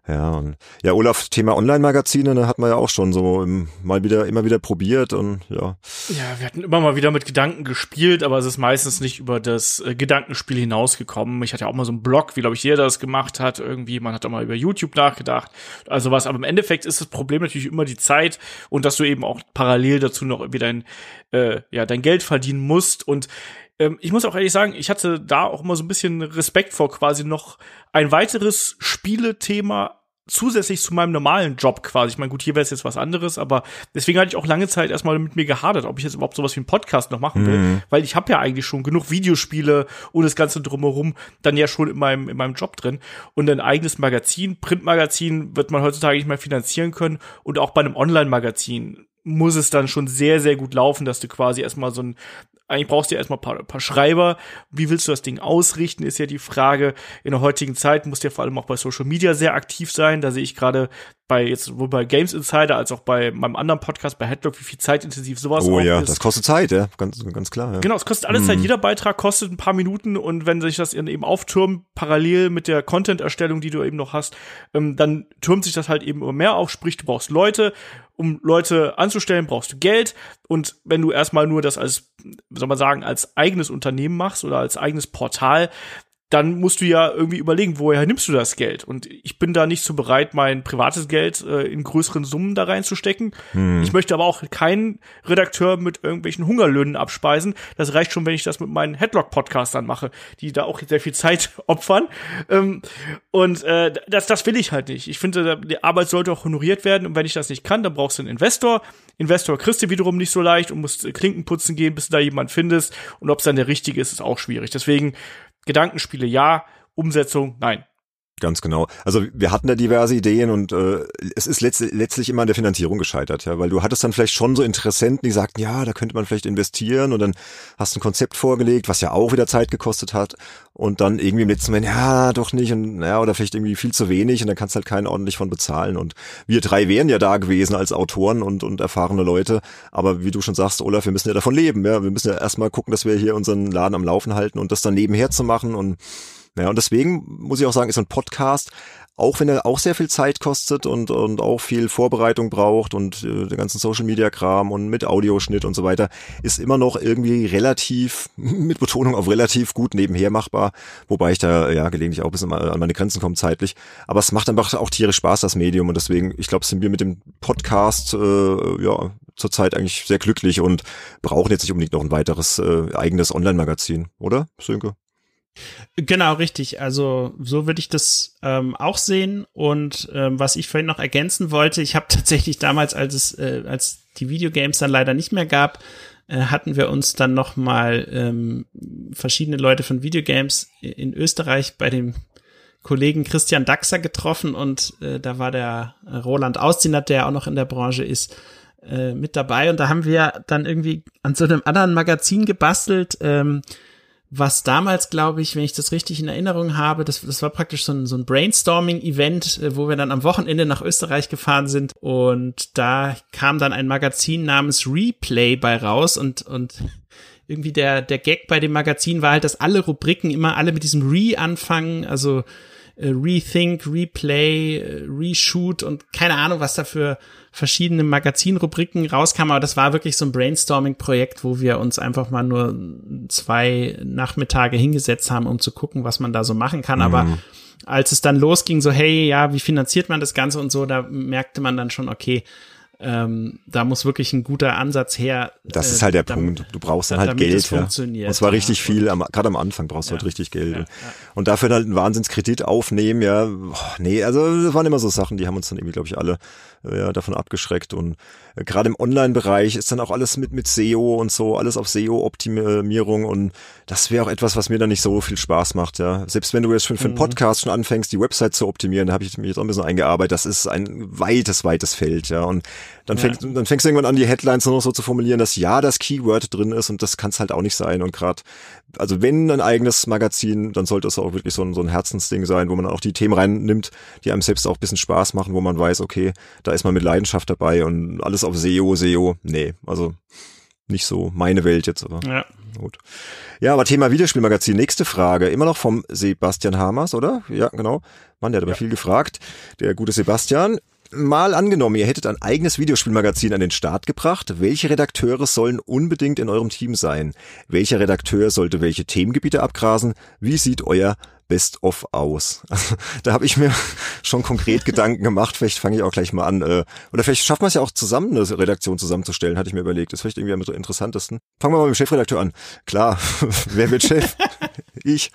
Ja, und ja, Olaf, Thema Online-Magazine, ne, hat man ja auch schon so im, mal wieder, immer wieder probiert und ja. Ja, wir hatten immer mal wieder mit Gedanken gespielt, aber es ist meistens nicht über das äh, Gedankenspiel hinausgekommen. Ich hatte ja auch mal so einen Blog, wie glaube ich jeder das gemacht hat, irgendwie, man hat auch mal über YouTube nachgedacht, also was, aber im Endeffekt ist das Problem natürlich immer die Zeit und dass du eben auch parallel dazu noch irgendwie dein, äh, ja, dein Geld verdienen musst und ähm, ich muss auch ehrlich sagen, ich hatte da auch immer so ein bisschen Respekt vor quasi noch ein weiteres Spielethema zusätzlich zu meinem normalen Job quasi. Ich meine, gut, hier wäre es jetzt was anderes, aber deswegen hatte ich auch lange Zeit erstmal mit mir gehadert, ob ich jetzt überhaupt sowas wie einen Podcast noch machen will, mhm. weil ich habe ja eigentlich schon genug Videospiele und das ganze drumherum dann ja schon in meinem in meinem Job drin und ein eigenes Magazin, Printmagazin wird man heutzutage nicht mehr finanzieren können und auch bei einem Online-Magazin muss es dann schon sehr, sehr gut laufen, dass du quasi erstmal so ein eigentlich brauchst du ja erstmal ein paar, ein paar Schreiber. Wie willst du das Ding ausrichten, ist ja die Frage. In der heutigen Zeit musst du ja vor allem auch bei Social Media sehr aktiv sein. Da sehe ich gerade bei jetzt sowohl bei Games Insider als auch bei meinem anderen Podcast bei Headlock, wie viel zeitintensiv sowas oh, ja, ist. das kostet Zeit, ja, ganz, ganz klar. Ja. Genau, es kostet alles Zeit. Mhm. Jeder Beitrag kostet ein paar Minuten und wenn sich das eben auftürmt, parallel mit der Content-Erstellung, die du eben noch hast, ähm, dann türmt sich das halt eben immer mehr auf. Sprich, du brauchst Leute um Leute anzustellen, brauchst du Geld. Und wenn du erstmal nur das als, soll man sagen, als eigenes Unternehmen machst oder als eigenes Portal, dann musst du ja irgendwie überlegen, woher nimmst du das Geld? Und ich bin da nicht so bereit, mein privates Geld äh, in größeren Summen da reinzustecken. Hm. Ich möchte aber auch keinen Redakteur mit irgendwelchen Hungerlöhnen abspeisen. Das reicht schon, wenn ich das mit meinen Headlock-Podcastern mache, die da auch sehr viel Zeit opfern. Ähm, und äh, das, das will ich halt nicht. Ich finde, die Arbeit sollte auch honoriert werden. Und wenn ich das nicht kann, dann brauchst du einen Investor. Investor kriegst du wiederum nicht so leicht und musst Klinken putzen gehen, bis du da jemand findest. Und ob es dann der richtige ist, ist auch schwierig. Deswegen Gedankenspiele ja, Umsetzung nein. Ganz genau. Also wir hatten da diverse Ideen und äh, es ist letzt, letztlich immer an der Finanzierung gescheitert, ja, weil du hattest dann vielleicht schon so Interessenten, die sagten, ja, da könnte man vielleicht investieren und dann hast du ein Konzept vorgelegt, was ja auch wieder Zeit gekostet hat und dann irgendwie im letzten Moment, ja, doch nicht und ja, oder vielleicht irgendwie viel zu wenig und dann kannst du halt keinen ordentlich von bezahlen und wir drei wären ja da gewesen als Autoren und, und erfahrene Leute, aber wie du schon sagst, Olaf, wir müssen ja davon leben, ja, wir müssen ja erstmal gucken, dass wir hier unseren Laden am Laufen halten und das dann nebenher zu machen und ja, und deswegen muss ich auch sagen, ist ein Podcast, auch wenn er auch sehr viel Zeit kostet und, und auch viel Vorbereitung braucht und äh, den ganzen Social Media Kram und mit Audioschnitt und so weiter, ist immer noch irgendwie relativ, mit Betonung auf relativ gut nebenher machbar, wobei ich da ja gelegentlich auch ein bisschen an meine Grenzen komme zeitlich. Aber es macht einfach auch tierisch Spaß, das Medium. Und deswegen, ich glaube, sind wir mit dem Podcast äh, ja zurzeit eigentlich sehr glücklich und brauchen jetzt nicht unbedingt noch ein weiteres äh, eigenes Online-Magazin, oder, Sönke? Genau, richtig. Also so würde ich das ähm, auch sehen. Und ähm, was ich vorhin noch ergänzen wollte, ich habe tatsächlich damals, als es, äh, als die Videogames dann leider nicht mehr gab, äh, hatten wir uns dann noch mal ähm, verschiedene Leute von Videogames in Österreich bei dem Kollegen Christian Daxer getroffen und äh, da war der Roland Austinat, der auch noch in der Branche ist, äh, mit dabei. Und da haben wir dann irgendwie an so einem anderen Magazin gebastelt. Ähm, was damals, glaube ich, wenn ich das richtig in Erinnerung habe, das, das war praktisch so ein, so ein Brainstorming-Event, äh, wo wir dann am Wochenende nach Österreich gefahren sind. Und da kam dann ein Magazin namens Replay bei raus. Und, und irgendwie der, der Gag bei dem Magazin war halt, dass alle Rubriken immer alle mit diesem Re anfangen, also äh, Rethink, Replay, äh, Reshoot und keine Ahnung, was da für verschiedene Magazinrubriken rauskam, aber das war wirklich so ein Brainstorming-Projekt, wo wir uns einfach mal nur zwei Nachmittage hingesetzt haben, um zu gucken, was man da so machen kann. Mhm. Aber als es dann losging, so, hey, ja, wie finanziert man das Ganze und so, da merkte man dann schon, okay, ähm, da muss wirklich ein guter Ansatz her. Das äh, ist halt der damit, Punkt. Du brauchst dann halt Geld. Ja. Und zwar richtig ja. viel, gerade am Anfang brauchst du halt richtig Geld. Ja, und dafür halt einen Wahnsinnskredit aufnehmen, ja, oh, nee, also das waren immer so Sachen, die haben uns dann irgendwie, glaube ich, alle äh, ja, davon abgeschreckt. Und äh, gerade im Online-Bereich ist dann auch alles mit, mit SEO und so, alles auf SEO-Optimierung und das wäre auch etwas, was mir dann nicht so viel Spaß macht, ja. Selbst wenn du jetzt schon für einen mhm. Podcast schon anfängst, die Website zu optimieren, da habe ich mich jetzt auch ein bisschen eingearbeitet, das ist ein weites, weites Feld, ja. Und dann, fängt, ja. dann fängst du irgendwann an, die Headlines nur noch so zu formulieren, dass ja das Keyword drin ist und das kann es halt auch nicht sein. Und gerade, also wenn ein eigenes Magazin, dann sollte es auch wirklich so ein, so ein Herzensding sein, wo man auch die Themen reinnimmt, die einem selbst auch ein bisschen Spaß machen, wo man weiß, okay, da ist man mit Leidenschaft dabei und alles auf SEO, SEO, nee, also nicht so meine Welt jetzt, aber ja. gut. Ja, aber Thema Videospielmagazin. Nächste Frage. Immer noch vom Sebastian Hamers, oder? Ja, genau. Mann, der hat aber ja. viel gefragt. Der gute Sebastian. Mal angenommen, ihr hättet ein eigenes Videospielmagazin an den Start gebracht. Welche Redakteure sollen unbedingt in eurem Team sein? Welcher Redakteur sollte welche Themengebiete abgrasen? Wie sieht euer Best-of aus. Also, da habe ich mir schon konkret Gedanken gemacht. Vielleicht fange ich auch gleich mal an. Äh, oder vielleicht schafft man es ja auch zusammen, eine Redaktion zusammenzustellen, hatte ich mir überlegt. Das ist vielleicht irgendwie am interessantesten. Fangen wir mal mit dem Chefredakteur an. Klar, wer wird Chef? Ich.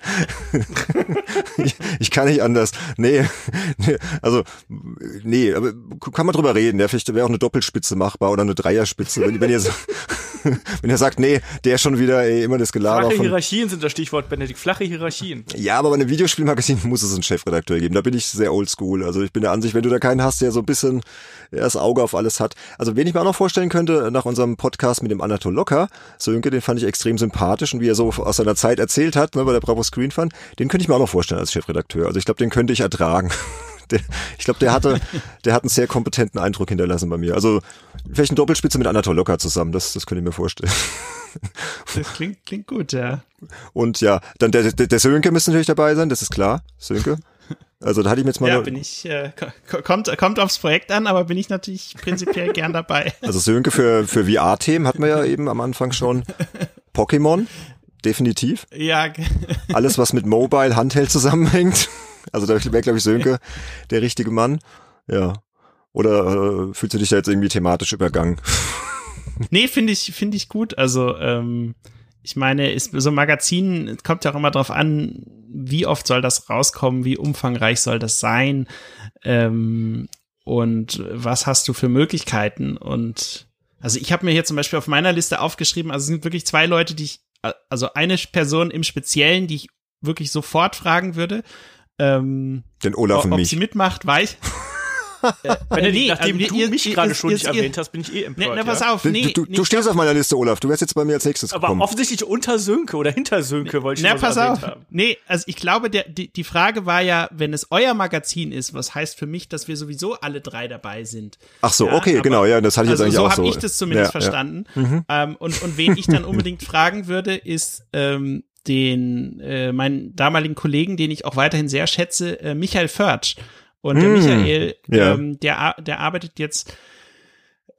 ich. ich. kann nicht anders. Nee, nee, also nee, aber kann man drüber reden. Ja, vielleicht wäre auch eine Doppelspitze machbar oder eine Dreierspitze. Wenn, wenn ihr so Wenn er sagt, nee, der schon wieder ey, immer das Gelaber Flache. Hierarchien sind das Stichwort, Benedikt. Flache Hierarchien. Ja, aber bei einem Videospielmagazin muss es einen Chefredakteur geben. Da bin ich sehr oldschool. Also ich bin der Ansicht, wenn du da keinen hast, der so ein bisschen das Auge auf alles hat. Also wen ich mir auch noch vorstellen könnte, nach unserem Podcast mit dem Anatol Locker, Sönke, den fand ich extrem sympathisch und wie er so aus seiner Zeit erzählt hat, ne, bei der Bravo Screen Fun, den könnte ich mir auch noch vorstellen als Chefredakteur. Also ich glaube, den könnte ich ertragen. Der, ich glaube, der hatte, der hat einen sehr kompetenten Eindruck hinterlassen bei mir. Also vielleicht eine Doppelspitze mit Anatol Locker zusammen, das, das könnte ich mir vorstellen. Das klingt, klingt gut, ja. Und ja, dann der, der, der Sönke müsste natürlich dabei sein, das ist klar. Sönke. Also da hatte ich mir jetzt mal. Ja, bin ich, äh, kommt, kommt aufs Projekt an, aber bin ich natürlich prinzipiell gern dabei. Also Sönke für, für VR-Themen hatten wir ja eben am Anfang schon. Pokémon, definitiv. Ja. Alles, was mit Mobile, Handheld zusammenhängt. Also da wäre, glaube ich, Sönke der richtige Mann. Ja. Oder äh, fühlst du dich da jetzt irgendwie thematisch übergangen? Nee, finde ich, finde ich gut. Also, ähm, ich meine, ist, so ein Magazin kommt ja auch immer drauf an, wie oft soll das rauskommen, wie umfangreich soll das sein ähm, und was hast du für Möglichkeiten. Und also ich habe mir hier zum Beispiel auf meiner Liste aufgeschrieben, also es sind wirklich zwei Leute, die ich, also eine Person im Speziellen, die ich wirklich sofort fragen würde. Ähm, Den Olaf und ob mich. sie mitmacht, weiß. Äh, Benedikt, nee, nachdem also, du ihr- mich ihr- gerade ihr- schon nicht ihr- erwähnt hast, bin ich eh Ne, empört. ne, pass ja. auf, Du, nee. du, nee, du stehst auf meiner Liste, Olaf. Du wärst jetzt bei mir als nächstes Aber gekommen. offensichtlich unter Sönke oder hinter Sönke wollte ich Na, pass erwähnt auf. haben. Nee, also ich glaube, der, die, die Frage war ja, wenn es euer Magazin ist, was heißt für mich, dass wir sowieso alle drei dabei sind. Ach so, Ja, okay, aber- genau, ja, das hatte ich jetzt Also eigentlich so auch habe so. ich das zumindest Ja, ja. verstanden. Ähm, und, und wen ich dann unbedingt fragen würde, ist ähm, den äh, meinen damaligen Kollegen, den ich auch weiterhin sehr schätze, äh, Michael Förtsch. Und der Mm, Michael, ja. ähm, der, der arbeitet jetzt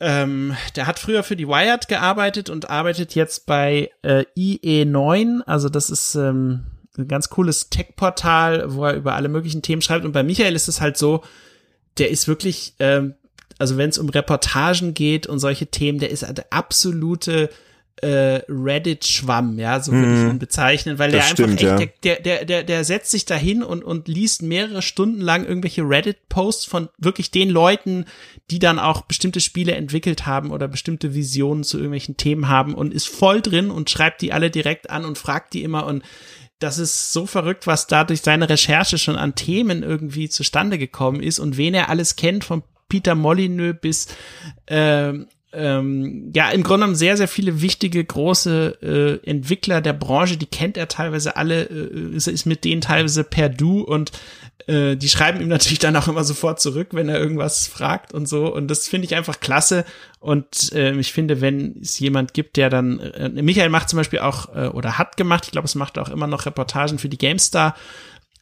ähm, der hat früher für die Wired gearbeitet und arbeitet jetzt bei äh, IE9. Also das ist ähm, ein ganz cooles Tech-Portal, wo er über alle möglichen Themen schreibt. Und bei Michael ist es halt so, der ist wirklich, ähm, also wenn es um Reportagen geht und solche Themen, der ist halt der absolute äh, Reddit-Schwamm, ja, so würde ich ihn bezeichnen, weil der Das einfach stimmt, echt, ja. der, der, der, der, der setzt sich dahin und, und liest mehrere Stunden lang irgendwelche Reddit-Posts von wirklich den Leuten, die dann auch bestimmte Spiele entwickelt haben oder bestimmte Visionen zu irgendwelchen Themen haben und ist voll drin und schreibt die alle direkt an und fragt die immer und das ist so verrückt, was da durch seine Recherche schon an Themen irgendwie zustande gekommen ist und wen er alles kennt, von Peter Molyneux bis ähm, ähm, ja, im Grunde genommen sehr, sehr viele wichtige, große äh, Entwickler der Branche, die kennt er teilweise alle, äh, ist, ist mit denen teilweise per Du und äh, die schreiben ihm natürlich dann auch immer sofort zurück, wenn er irgendwas fragt und so. Und das finde ich einfach klasse. Und äh, ich finde, wenn es jemand gibt, der dann, äh, Michael macht zum Beispiel auch, äh, oder hat gemacht, ich glaube, es macht auch immer noch Reportagen für die GameStar,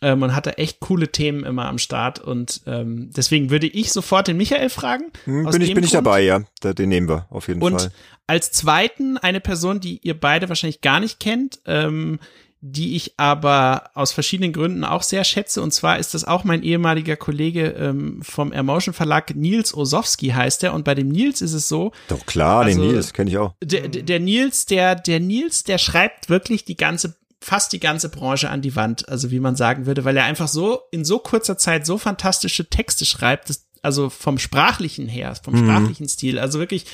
ähm, und hat da echt coole Themen immer am Start. Und ähm, deswegen würde ich sofort den Michael fragen. Hm, bin ich, bin ich dabei, ja. Den nehmen wir auf jeden Und Fall. als zweiten eine Person, die ihr beide wahrscheinlich gar nicht kennt, ähm, die ich aber aus verschiedenen Gründen auch sehr schätze. Und zwar ist das auch mein ehemaliger Kollege ähm, vom Emotion Verlag, Nils Osowski heißt er. Und bei dem Nils ist es so, Doch klar, also- den Nils kenne ich auch. der, der der Nils, der, der Nils, der schreibt wirklich die ganze, fast die ganze Branche an die Wand, also wie man sagen würde, weil er einfach so in so kurzer Zeit so fantastische Texte schreibt, dass, also vom sprachlichen her, vom sprachlichen Stil, also wirklich,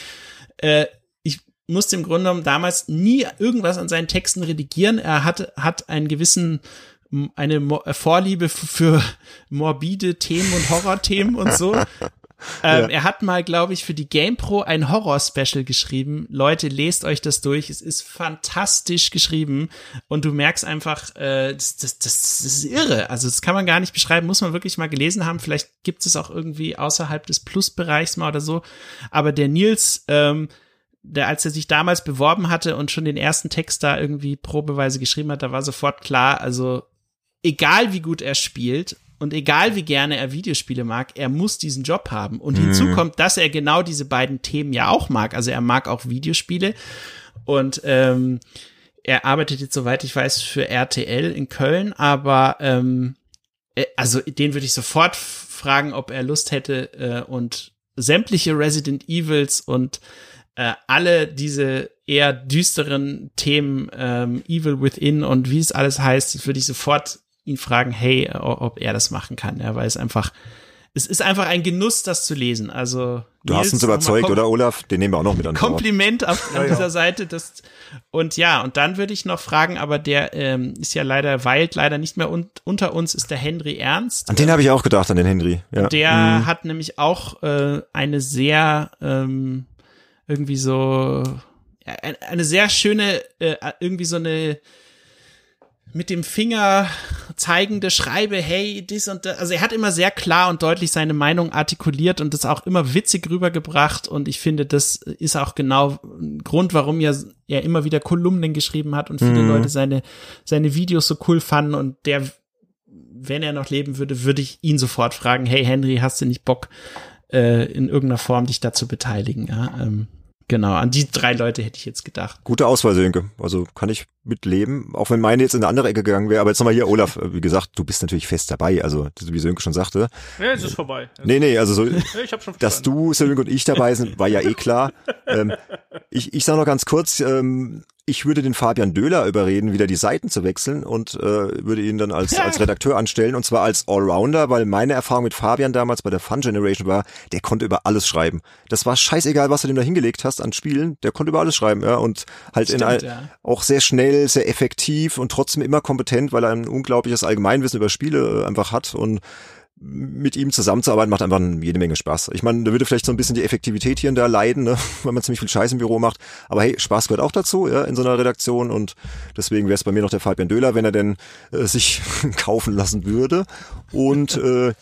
äh, ich musste im Grunde genommen damals nie irgendwas an seinen Texten redigieren. Er hat, hat einen gewissen eine Vorliebe für morbide Themen und Horrorthemen und so. Ähm, Er hat mal, glaube ich, für die GamePro ein Horror-Special geschrieben. Leute, lest euch das durch. Es ist fantastisch geschrieben und du merkst einfach, äh, das, das, das, das ist irre. Also das kann man gar nicht beschreiben, muss man wirklich mal gelesen haben. Vielleicht gibt es auch irgendwie außerhalb des Plus-Bereichs mal oder so. Aber der Nils, ähm, der, als er sich damals beworben hatte und schon den ersten Text da irgendwie probeweise geschrieben hat, da war sofort klar, also egal wie gut er spielt und egal wie gerne er Videospiele mag, er muss diesen Job haben. Und hinzu kommt, dass er genau diese beiden Themen ja auch mag. Also er mag auch Videospiele und ähm, er arbeitet jetzt, soweit ich weiß, für RTL in Köln, aber ähm, äh, also den würde ich sofort fragen, ob er Lust hätte äh, und sämtliche Resident Evils und äh, alle diese eher düsteren Themen, ähm, Evil Within und wie es alles heißt, würde ich sofort ihn fragen, hey, o- ob er das machen kann, ja, weil es einfach es ist einfach ein Genuss, das zu lesen. Also Du hast uns überzeugt, oder Olaf? Den nehmen wir auch noch mit an. Kompliment auf, an dieser Seite. Das, und ja, und dann würde ich noch fragen, aber der ähm, ist ja leider, weilt leider nicht mehr un unter uns, ist der Henry Ernst. An den habe ich auch gedacht, an den Henry. Ja. Der mhm. hat nämlich auch äh, eine sehr ähm, irgendwie so eine sehr schöne, äh, irgendwie so eine mit dem Finger zeigende Schreibe, hey, dies und das. Also er hat immer sehr klar und deutlich seine Meinung artikuliert und das auch immer witzig rübergebracht. Und ich finde, das ist auch genau ein Grund, warum er, er immer wieder Kolumnen geschrieben hat und viele mhm. Leute seine, seine Videos so cool fanden. Und der, wenn er noch leben würde, würde ich ihn sofort fragen, hey Henry, hast du nicht Bock, äh, in irgendeiner Form dich dazu beteiligen? Ja, ähm, Genau, an die drei Leute hätte ich jetzt gedacht. Gute Auswahl, Sönke. Also kann ich mitleben, auch wenn meine jetzt in eine andere Ecke gegangen wäre. Aber jetzt nochmal hier, Olaf, wie gesagt, du bist natürlich fest dabei. Also, wie Sönke schon sagte. Ja, es ist vorbei. Nee, nee, also so, ich hab schon dass du, Sönke und ich dabei sind, war ja eh klar. ähm, ich, ich sage noch ganz kurz, ähm, ich würde den Fabian Döhler überreden, wieder die Seiten zu wechseln und äh, würde ihn dann als, als Redakteur anstellen und zwar als Allrounder, weil meine Erfahrung mit Fabian damals bei der Fun Generation war, der konnte über alles schreiben. Das war scheißegal, was du dem da hingelegt hast an Spielen, der konnte über alles schreiben, ja, und halt Stimmt, in all, ja. auch sehr schnell, sehr effektiv und trotzdem immer kompetent, weil er ein unglaubliches Allgemeinwissen über Spiele äh, einfach hat und mit ihm zusammenzuarbeiten macht einfach jede Menge Spaß. Ich meine, da würde vielleicht so ein bisschen die Effektivität hier und da leiden, ne? weil man ziemlich viel Scheiß im Büro macht. Aber hey, Spaß gehört auch dazu, ja, in so einer Redaktion und deswegen wäre es bei mir noch der Fabian Döhler, wenn er denn äh, sich kaufen lassen würde. Und äh,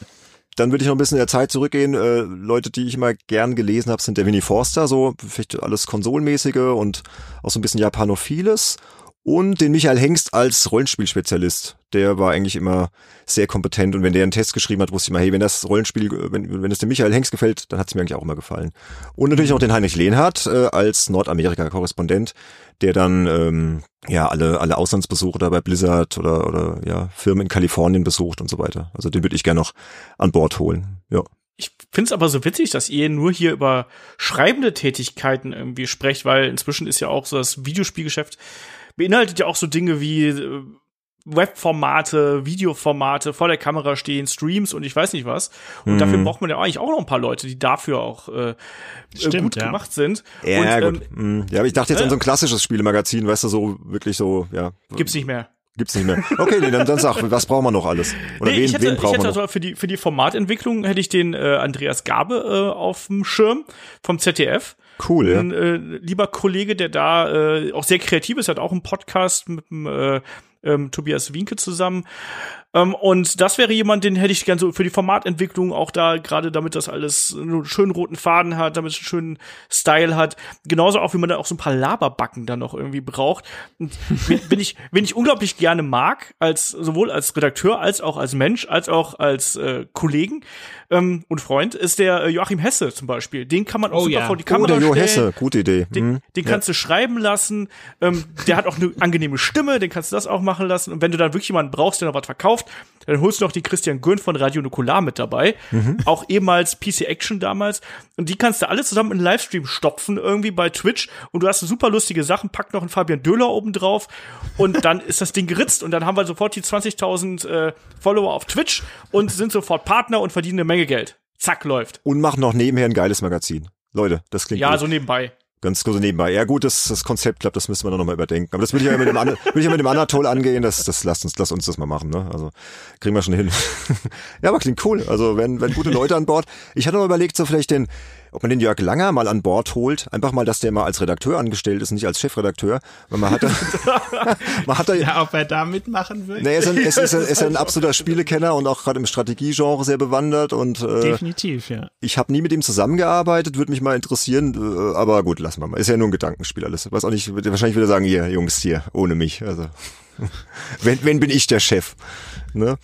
dann würde ich noch ein bisschen in der Zeit zurückgehen. Äh, Leute, die ich immer gern gelesen habe, sind der Winnie Forster, so vielleicht alles Konsolmäßige und auch so ein bisschen Japanophiles und den Michael Hengst als Rollenspielspezialist. Der war eigentlich immer sehr kompetent und wenn der einen Test geschrieben hat, wusste ich mal, hey, wenn das Rollenspiel, wenn, wenn es dem Michael Hengst gefällt, dann hat es mir eigentlich auch immer gefallen. Und natürlich auch den Heinrich Lehnhardt äh, als Nordamerika-Korrespondent, der dann ähm, ja alle alle Auslandsbesuche da bei Blizzard oder oder ja Firmen in Kalifornien besucht und so weiter. Also den würde ich gerne noch an Bord holen. Ja ich finde es aber so witzig, dass ihr nur hier über schreibende Tätigkeiten irgendwie sprecht, weil inzwischen ist ja auch so das Videospielgeschäft beinhaltet ja auch so Dinge wie äh, Webformate, Videoformate, vor der Kamera stehen, Streams und ich weiß nicht was. Und mhm. dafür braucht man ja eigentlich auch noch ein paar Leute, die dafür auch äh, äh Stimmt, gut ja. gemacht sind. Ja, und, gut. Ähm, ja, aber ich dachte jetzt äh, an so ein klassisches Spielemagazin, weißt du, so wirklich so, ja. Gibt's nicht mehr. Gibt's nicht mehr. Okay, nee, dann, dann sag, was brauchen wir noch alles? Oder nee, wen, ich hätte, wen brauchen ich hätte also für die für die Formatentwicklung hätte ich den äh, Andreas Gabe äh, auf dem Schirm vom ZDF. Cool, ja. Ein äh, lieber Kollege, der da äh, auch sehr kreativ ist, hat auch einen Podcast mit dem äh, ähm, Tobias Winke zusammen. Ähm, und das wäre jemand, den hätte ich gerne so für die Formatentwicklung auch da, gerade damit das alles einen schönen roten Faden hat, damit es einen schönen Style hat. Genauso auch, wie man da auch so ein paar Laberbacken dann noch irgendwie braucht. Und wenn ich, wenn ich unglaublich gerne mag, als sowohl als Redakteur als auch als Mensch, als auch als äh, Kollegen ähm, und Freund, ist der äh, Joachim Hesse zum Beispiel. Den kann man auch oh, super ja. vor die Kamera oh, der Jo Hesse, gute Idee. Den, mhm. den kannst ja. du schreiben lassen. Ähm, der hat auch eine angenehme Stimme, den kannst du das auch machen lassen. Und wenn du dann wirklich jemanden brauchst, der noch was verkauft, gekauft. Dann holst du noch die Christian Gürn von Radio Nukular mit dabei. Mhm. Auch ehemals PC Action damals. Und die kannst du alle zusammen in einen Livestream stopfen, irgendwie bei Twitch. Und du hast super lustige Sachen. Pack noch einen Fabian Döhler oben drauf. Und dann ist das Ding geritzt. Und dann haben wir sofort die 20.000 äh, Follower auf Twitch und sind sofort Partner und verdienen eine Menge Geld. Zack, läuft. Und machen noch nebenher ein geiles Magazin. Leute, das klingt Ja, gut. so nebenbei. Ganz kurz nebenbei. Ja gut, das, das Konzept klappt, das müssen wir dann nochmal überdenken. Aber das will ich ja mit dem, will ich ja mit dem Anatol angehen, das, das lasst uns, lass uns das mal machen, ne? Also kriegen wir schon hin. ja, aber klingt cool. Also wenn, wenn gute Leute an Bord. Ich hatte mal überlegt, so vielleicht den, ob man den Jörg Langer mal an Bord holt, einfach mal, dass der mal als Redakteur angestellt ist, nicht als Chefredakteur, weil man hat da, man hat da, ja, ob er da mitmachen will. Nee, er ist ein, ist, ist, ist ein absoluter Spielekenner und auch gerade im Strategiegenre sehr bewandert und äh, definitiv, ja. Ich habe nie mit ihm zusammengearbeitet, würde mich mal interessieren, äh, aber gut, lassen wir mal. Ist ja nur ein Gedankenspiel alles. Weiß auch nicht, wahrscheinlich würde er sagen, hier Jungs, hier ohne mich. Also wenn, wenn bin ich der Chef, ne?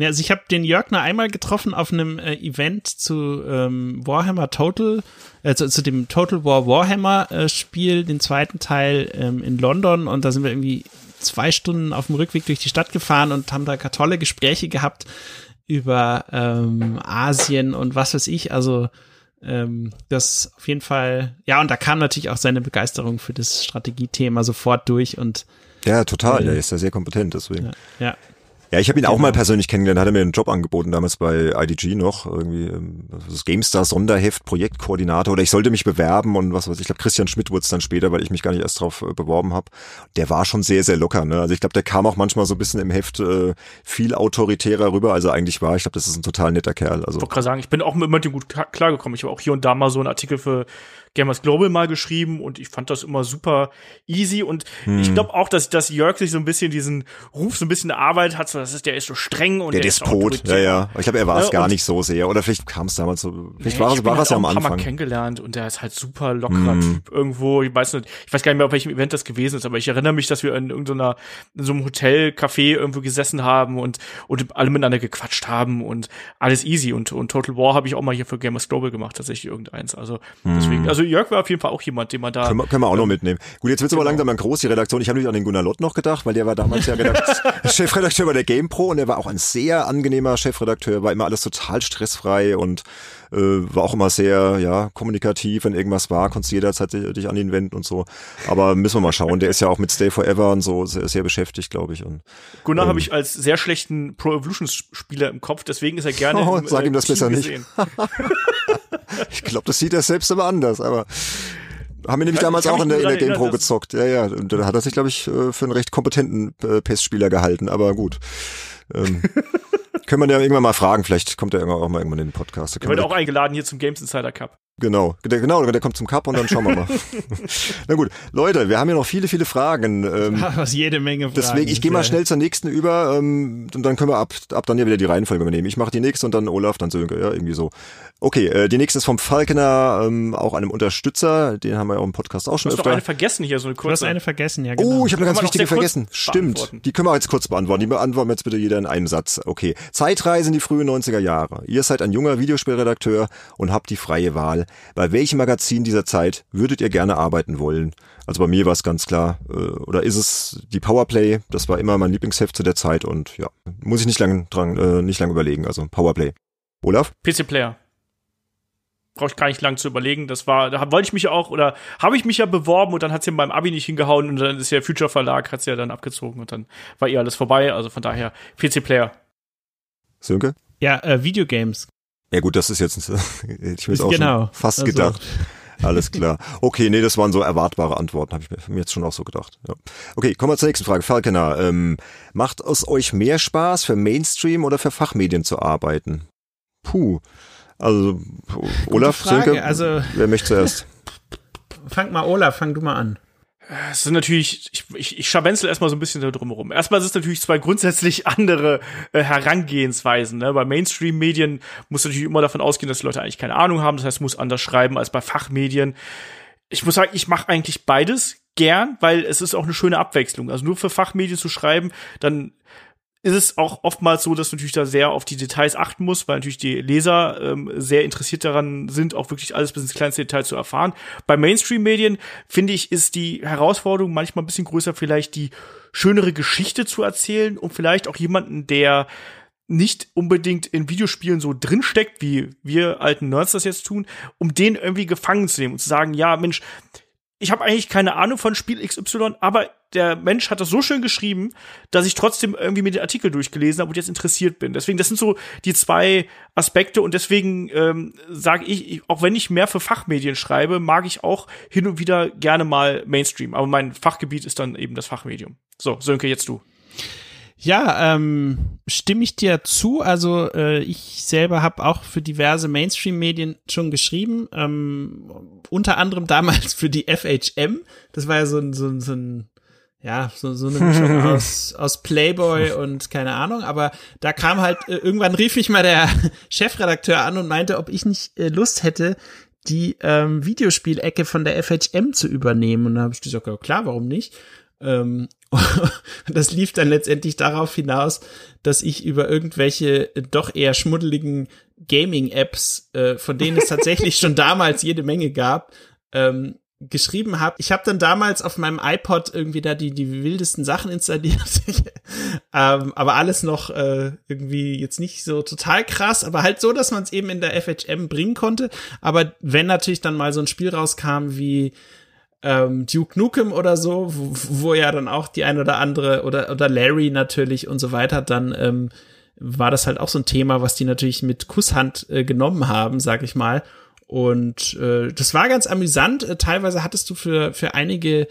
Ja, also ich habe den Jörg nur einmal getroffen auf einem äh, Event zu ähm, Warhammer Total, äh, zu, zu, dem Total War Warhammer äh, Spiel, den zweiten Teil ähm, in London und da sind wir irgendwie zwei Stunden auf dem Rückweg durch die Stadt gefahren und haben da tolle Gespräche gehabt über ähm, Asien und was weiß ich, also ähm, das auf jeden Fall, ja, und da kam natürlich auch seine Begeisterung für das Strategiethema sofort durch und ja, total, äh, er ist ja sehr kompetent, deswegen. Ja, ja. Ja, ich habe ihn auch mal persönlich kennengelernt, hat er mir einen Job angeboten, damals bei IDG noch, irgendwie ähm, das GameStar Sonderheft, Projektkoordinator oder ich sollte mich bewerben und was weiß ich, ich glaube Christian Schmidt wurde es dann später, weil ich mich gar nicht erst drauf äh, beworben habe. Der war schon sehr, sehr locker, ne? Also ich glaube, der kam auch manchmal so ein bisschen im Heft äh, viel autoritärer rüber, als er eigentlich war. Ich glaube, das ist ein total netter Kerl. Also. Ich wollte gerade sagen, ich bin auch mit dem gut klargekommen. Ich habe auch hier und da mal so einen Artikel für Gamers Global mal geschrieben und ich fand das immer super easy und hm. ich glaube auch, dass, dass Jörg sich so ein bisschen diesen Ruf so ein bisschen Arbeit hat, so das ist, der ist so streng und der, der Despot, ist ja, ja. Ich glaube, er war es ja, gar nicht so sehr oder vielleicht kam es damals so, vielleicht nee, war, es war halt ja am Anfang. Mal kennengelernt und der ist halt super lockerer hm. Typ irgendwo, ich weiß nicht, ich weiß gar nicht mehr, auf welchem Event das gewesen ist, aber ich erinnere mich, dass wir in irgendeiner, in so einem Hotel, Café irgendwo gesessen haben und, und alle miteinander gequatscht haben und alles easy und, und Total War habe ich auch mal hier für Gamers Global gemacht, tatsächlich irgendeins, also deswegen, hm. Also Jörg war auf jeden Fall auch jemand, den man da. Können wir, können wir auch noch mitnehmen. Gut, jetzt wird's genau. aber langsam mal groß, die Redaktion. Ich habe natürlich an den Gunnar Lott noch gedacht, weil der war damals ja Chefredakteur bei der GamePro und er war auch ein sehr angenehmer Chefredakteur, war immer alles total stressfrei und äh, war auch immer sehr ja kommunikativ, wenn irgendwas war, konntest du jederzeit dich an ihn wenden und so. Aber müssen wir mal schauen. Der ist ja auch mit Stay Forever und so sehr, sehr beschäftigt, glaube ich. Und, Gunnar ähm, habe ich als sehr schlechten Pro Evolution Spieler im Kopf, deswegen ist er gerne. Oh, im, sag ihm das Team besser gesehen. nicht. ich glaube, das sieht er selbst immer anders, aber haben wir nämlich damals auch in der, in der Game Pro gezockt. Ja, ja. Und da hat er sich, glaube ich, äh, für einen recht kompetenten äh, PES-Spieler gehalten. Aber gut. Ähm, können wir ja irgendwann mal fragen. Vielleicht kommt er auch mal irgendwann in den Podcast. Er wird auch eingeladen hier zum Games Insider Cup. Genau, der, genau, der kommt zum Cup und dann schauen wir mal. Na gut, Leute, wir haben ja noch viele, viele Fragen. Ähm, Was jede Menge Fragen. Deswegen, ich gehe mal schnell zur nächsten über ähm, und dann können wir ab, ab dann ja wieder die Reihenfolge übernehmen. Ich mache die nächste und dann Olaf, dann Sönke, ja, irgendwie so. Okay, äh, die nächste ist vom Falkener, ähm, auch einem Unterstützer, den haben wir ja auch im Podcast auch schon öfter. Du hast noch eine vergessen hier, so eine kurze. Du hast eine vergessen, ja genau. Oh, ich habe eine ganz wichtige vergessen. Stimmt, die können wir jetzt kurz beantworten. Die beantworten wir jetzt bitte jeder in einem Satz. Okay, Zeitreise in die frühen 90er Jahre. Ihr seid ein junger Videospielredakteur und habt die freie Wahl. Bei welchem Magazin dieser Zeit würdet ihr gerne arbeiten wollen? Also bei mir war es ganz klar, äh, oder ist es die Powerplay? Das war immer mein Lieblingsheft zu der Zeit und ja, muss ich nicht lange dran, äh, nicht lange überlegen. Also Powerplay. Olaf? PC Player brauche ich gar nicht lang zu überlegen. Das war, da wollte ich mich ja auch, oder habe ich mich ja beworben und dann hat es ja beim Abi nicht hingehauen und dann ist ja Future Verlag, hat es ja dann abgezogen und dann war eh alles vorbei. Also von daher PC Player. Sönke? Ja, äh, Videogames. Ja gut, das ist jetzt, ich mir auch genau. fast also. gedacht. Alles klar. Okay, nee, das waren so erwartbare Antworten, habe ich mir jetzt schon auch so gedacht. Ja. Okay, kommen wir zur nächsten Frage. Falkener, ähm, macht es euch mehr Spaß, für Mainstream oder für Fachmedien zu arbeiten? Puh. Also Olaf, Sönke, also, wer möchte zuerst? Fang mal Olaf, fang du mal an. Es sind natürlich, ich, ich, ich scharwenzel erstmal so ein bisschen drumherum. Erstmal ist es natürlich zwei grundsätzlich andere äh, Herangehensweisen. Ne? Bei Mainstream-Medien muss natürlich immer davon ausgehen, dass die Leute eigentlich keine Ahnung haben. Das heißt, muss anders schreiben als bei Fachmedien. Ich muss sagen, ich mache eigentlich beides gern, weil es ist auch eine schöne Abwechslung. Also nur für Fachmedien zu schreiben, dann ist es auch oftmals so, dass du natürlich da sehr auf die Details achten musst, weil natürlich die Leser ähm, sehr interessiert daran sind, auch wirklich alles bis ins kleinste Detail zu erfahren. Bei Mainstream-Medien, finde ich, ist die Herausforderung manchmal ein bisschen größer, vielleicht die schönere Geschichte zu erzählen und vielleicht auch jemanden, der nicht unbedingt in Videospielen so drinsteckt, wie wir alten Nerds das jetzt tun, um den irgendwie gefangen zu nehmen und zu sagen, ja, Mensch, ich habe eigentlich keine Ahnung von Spiel XY, aber der Mensch hat das so schön geschrieben, dass ich trotzdem irgendwie mir den Artikel durchgelesen habe und jetzt interessiert bin. Deswegen, das sind so die zwei Aspekte und deswegen ähm, sage ich, auch wenn ich mehr für Fachmedien schreibe, mag ich auch hin und wieder gerne mal Mainstream. Aber mein Fachgebiet ist dann eben das Fachmedium. So, Sönke, jetzt du. Ja, ähm, stimme ich dir zu. Also äh, ich selber habe auch für diverse Mainstream-Medien schon geschrieben, ähm, unter anderem damals für die FHM. Das war ja so ein, so ein, so ein ja, so, so eine Mischung aus, aus Playboy und keine Ahnung, aber da kam halt, äh, irgendwann rief mich mal der Chefredakteur an und meinte, ob ich nicht äh, Lust hätte, die ähm, Videospielecke von der FHM zu übernehmen. Und da habe ich gesagt, ja, klar, warum nicht? Ähm, das lief dann letztendlich darauf hinaus, dass ich über irgendwelche doch eher schmuddeligen Gaming-Apps, äh, von denen es tatsächlich schon damals jede Menge gab, ähm, geschrieben habe. Ich habe dann damals auf meinem iPod irgendwie da die, die wildesten Sachen installiert. ähm, aber alles noch äh, irgendwie jetzt nicht so total krass, aber halt so, dass man es eben in der FHM bringen konnte. Aber wenn natürlich dann mal so ein Spiel rauskam wie ähm, Duke Nukem oder so, wo, wo ja dann auch die ein oder andere oder, oder Larry natürlich und so weiter, dann ähm, war das halt auch so ein Thema, was die natürlich mit Kusshand äh, genommen haben, sag ich mal. Und äh, das war ganz amüsant. Äh, teilweise hattest du für, für einige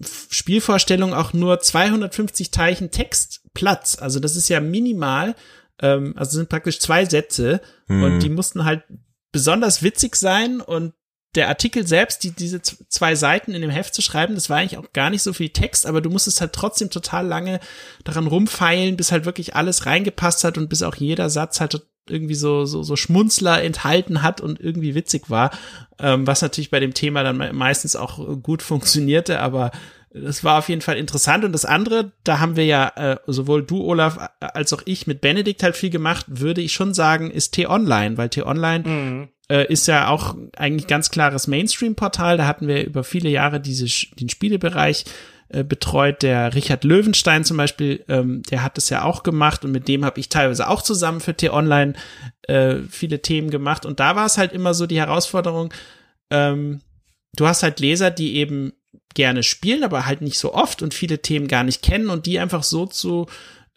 Spielvorstellungen auch nur 250 Zeichen Textplatz. Also das ist ja minimal. Ähm, also sind praktisch zwei Sätze hm. und die mussten halt besonders witzig sein und der Artikel selbst, die, diese zwei Seiten in dem Heft zu schreiben, das war eigentlich auch gar nicht so viel Text, aber du musstest halt trotzdem total lange daran rumfeilen, bis halt wirklich alles reingepasst hat und bis auch jeder Satz halt irgendwie so, so, so Schmunzler enthalten hat und irgendwie witzig war, ähm, was natürlich bei dem Thema dann meistens auch gut funktionierte, aber das war auf jeden Fall interessant. Und das andere, da haben wir ja äh, sowohl du, Olaf, als auch ich mit Benedikt halt viel gemacht, würde ich schon sagen, ist T-Online, weil T-Online mhm. Äh, ist ja auch eigentlich ganz klares Mainstream-Portal. Da hatten wir über viele Jahre diese, den Spielebereich äh, betreut. Der Richard Löwenstein zum Beispiel, ähm, der hat das ja auch gemacht und mit dem habe ich teilweise auch zusammen für T-Online äh, viele Themen gemacht. Und da war es halt immer so die Herausforderung, ähm, du hast halt Leser, die eben gerne spielen, aber halt nicht so oft und viele Themen gar nicht kennen und die einfach so zu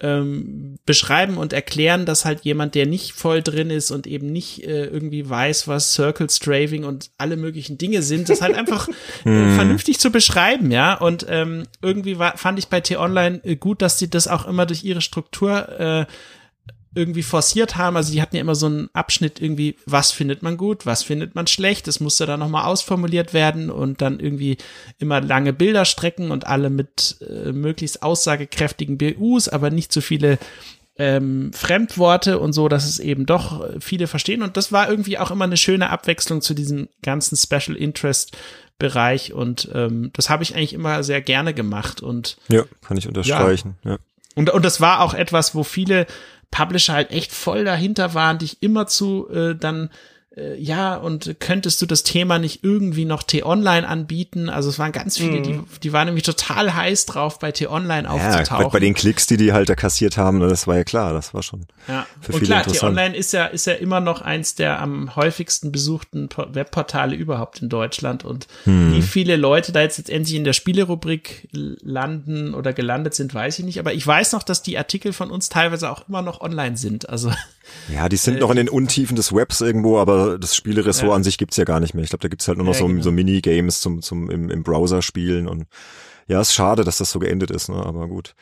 ähm, beschreiben und erklären, dass halt jemand, der nicht voll drin ist und eben nicht äh, irgendwie weiß, was Circle Straving und alle möglichen Dinge sind, das halt einfach äh, hm. vernünftig zu beschreiben, ja. Und ähm, irgendwie war, fand ich bei T-Online äh, gut, dass sie das auch immer durch ihre Struktur äh, irgendwie forciert haben. Also die hatten ja immer so einen Abschnitt irgendwie, was findet man gut, was findet man schlecht. Das musste dann nochmal ausformuliert werden und dann irgendwie immer lange Bilderstrecken und alle mit äh, möglichst aussagekräftigen BUs, aber nicht zu viele ähm, Fremdworte und so, dass es eben doch viele verstehen. Und das war irgendwie auch immer eine schöne Abwechslung zu diesem ganzen Special Interest Bereich und ähm, das habe ich eigentlich immer sehr gerne gemacht und ja, kann ich unterstreichen. Ja. ja. Und, und das war auch etwas, wo viele Publisher halt echt voll dahinter waren, dich immer zu äh, dann äh, ja, und könntest du das Thema nicht irgendwie noch T-Online anbieten? Also es waren ganz viele, mhm. die, die waren nämlich total heiß drauf, bei T-Online aufzutauchen. Ja, bei den Klicks, die die halt da kassiert haben, das war ja klar, das war schon ja. für und viele klar, T-Online ist ja, ist ja immer noch eins der am häufigsten besuchten Webportale überhaupt in Deutschland und hm. wie viele Leute da jetzt letztendlich in der Spielerubrik landen oder gelandet sind, weiß ich nicht, aber ich weiß noch, dass die Artikel von uns teilweise auch immer noch online sind, also ja, die sind äh, noch in den Untiefen des Webs irgendwo, aber das Spieleressort ja. an sich gibt's ja gar nicht mehr. Ich glaube, da gibt's halt nur noch ja, so, genau. so Minigames zum, zum im, im Browser spielen und ja, ist schade, dass das so geendet ist, ne? aber gut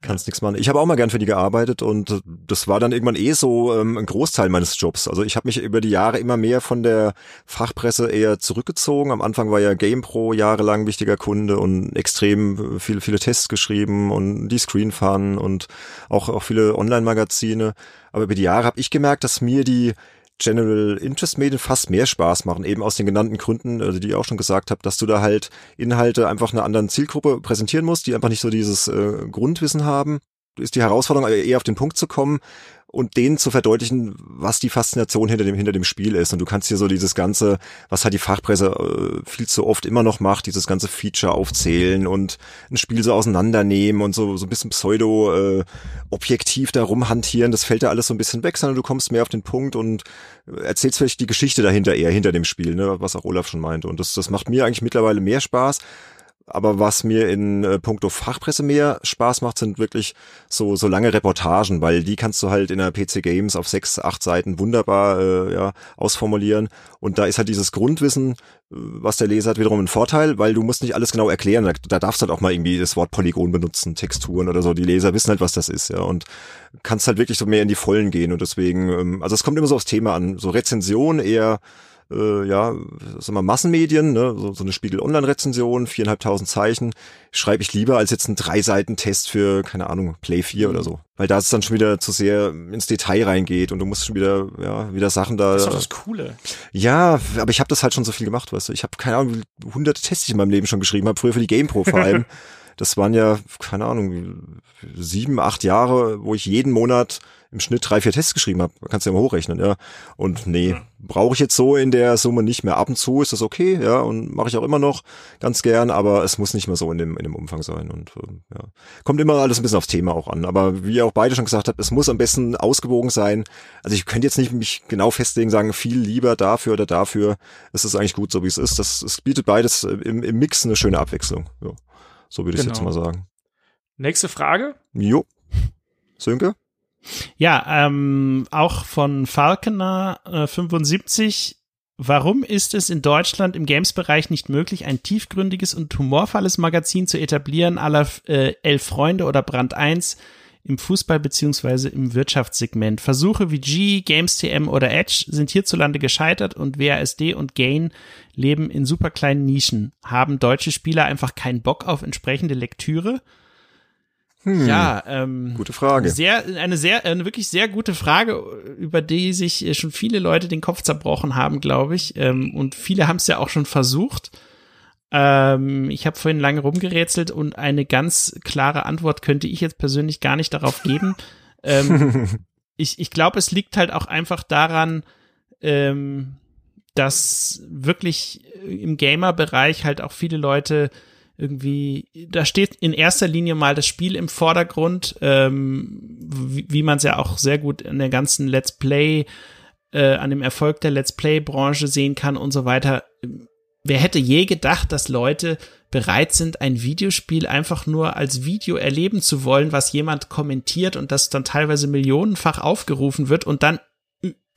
kannst nichts machen. Ich habe auch mal gern für die gearbeitet und das war dann irgendwann eh so ähm, ein Großteil meines Jobs. Also ich habe mich über die Jahre immer mehr von der Fachpresse eher zurückgezogen. Am Anfang war ja GamePro jahrelang wichtiger Kunde und extrem viele, viele Tests geschrieben und die Screen Fun und auch, auch viele Online-Magazine. Aber über die Jahre habe ich gemerkt, dass mir die General Interest Medien fast mehr Spaß machen, eben aus den genannten Gründen, also die ich auch schon gesagt habe, dass du da halt Inhalte einfach einer anderen Zielgruppe präsentieren musst, die einfach nicht so dieses äh, Grundwissen haben. Ist die Herausforderung eher auf den Punkt zu kommen, und denen zu verdeutlichen, was die Faszination hinter dem, hinter dem Spiel ist. Und du kannst hier so dieses ganze, was halt die Fachpresse äh, viel zu oft immer noch macht, dieses ganze Feature aufzählen und ein Spiel so auseinandernehmen und so, so ein bisschen pseudo äh, objektiv da rumhantieren. Das fällt da alles so ein bisschen weg, sondern du kommst mehr auf den Punkt und erzählst vielleicht die Geschichte dahinter eher, hinter dem Spiel, ne, was auch Olaf schon meinte. Und das, das macht mir eigentlich mittlerweile mehr Spaß aber was mir in äh, puncto Fachpresse mehr Spaß macht, sind wirklich so, so lange Reportagen, weil die kannst du halt in der PC Games auf sechs, acht Seiten wunderbar äh, ja, ausformulieren. Und da ist halt dieses Grundwissen, äh, was der Leser hat, wiederum ein Vorteil, weil du musst nicht alles genau erklären. Da, da darfst du halt auch mal irgendwie das Wort Polygon benutzen, Texturen oder so. Die Leser wissen halt, was das ist, ja. Und kannst halt wirklich so mehr in die Vollen gehen. Und deswegen, ähm, also es kommt immer so aufs Thema an. So Rezension eher äh, ja, sagen wir Massenmedien, ne, so, so eine Spiegel-Online-Rezension, viereinhalbtausend Zeichen, schreibe ich lieber als jetzt einen drei Seiten Test für, keine Ahnung, Play 4 oder so. Weil da es dann schon wieder zu sehr ins Detail reingeht und du musst schon wieder, ja, wieder Sachen da. Das ist doch das Coole. Ja, aber ich habe das halt schon so viel gemacht, weißt du. Ich habe keine Ahnung, wie hunderte Tests ich in meinem Leben schon geschrieben habe, früher für die GamePro vor allem. das waren ja, keine Ahnung, sieben, acht Jahre, wo ich jeden Monat im Schnitt drei, vier Tests geschrieben habe. Kannst du ja mal hochrechnen, ja. Und nee, brauche ich jetzt so in der Summe nicht mehr. Ab und zu ist das okay, ja, und mache ich auch immer noch ganz gern, aber es muss nicht mehr so in dem, in dem Umfang sein. Und äh, ja. Kommt immer alles ein bisschen aufs Thema auch an. Aber wie ihr auch beide schon gesagt habt, es muss am besten ausgewogen sein. Also ich könnte jetzt nicht mich genau festlegen, sagen, viel lieber dafür oder dafür. Es ist eigentlich gut, so wie es ist. Das, es bietet beides im, im Mix eine schöne Abwechslung. Ja. So würde ich genau. jetzt mal sagen. Nächste Frage. Jo. Sönke? Ja, ähm, auch von Falconer äh, 75. Warum ist es in Deutschland im Games-Bereich nicht möglich, ein tiefgründiges und humorvolles Magazin zu etablieren, aller äh, Elf Freunde oder Brand 1 im Fußball beziehungsweise im Wirtschaftssegment? Versuche wie G, GamesTM oder Edge sind hierzulande gescheitert und WASD und Gain leben in super kleinen Nischen. Haben deutsche Spieler einfach keinen Bock auf entsprechende Lektüre? Hm, ja, ähm, gute Frage. Sehr, eine sehr, eine wirklich sehr gute Frage, über die sich schon viele Leute den Kopf zerbrochen haben, glaube ich. Ähm, und viele haben es ja auch schon versucht. Ähm, ich habe vorhin lange rumgerätselt und eine ganz klare Antwort könnte ich jetzt persönlich gar nicht darauf geben. ähm, ich ich glaube, es liegt halt auch einfach daran, ähm, dass wirklich im Gamer-Bereich halt auch viele Leute irgendwie, da steht in erster Linie mal das Spiel im Vordergrund, ähm, wie, wie man es ja auch sehr gut in der ganzen Let's Play, äh, an dem Erfolg der Let's Play-Branche sehen kann und so weiter. Wer hätte je gedacht, dass Leute bereit sind, ein Videospiel einfach nur als Video erleben zu wollen, was jemand kommentiert und das dann teilweise millionenfach aufgerufen wird und dann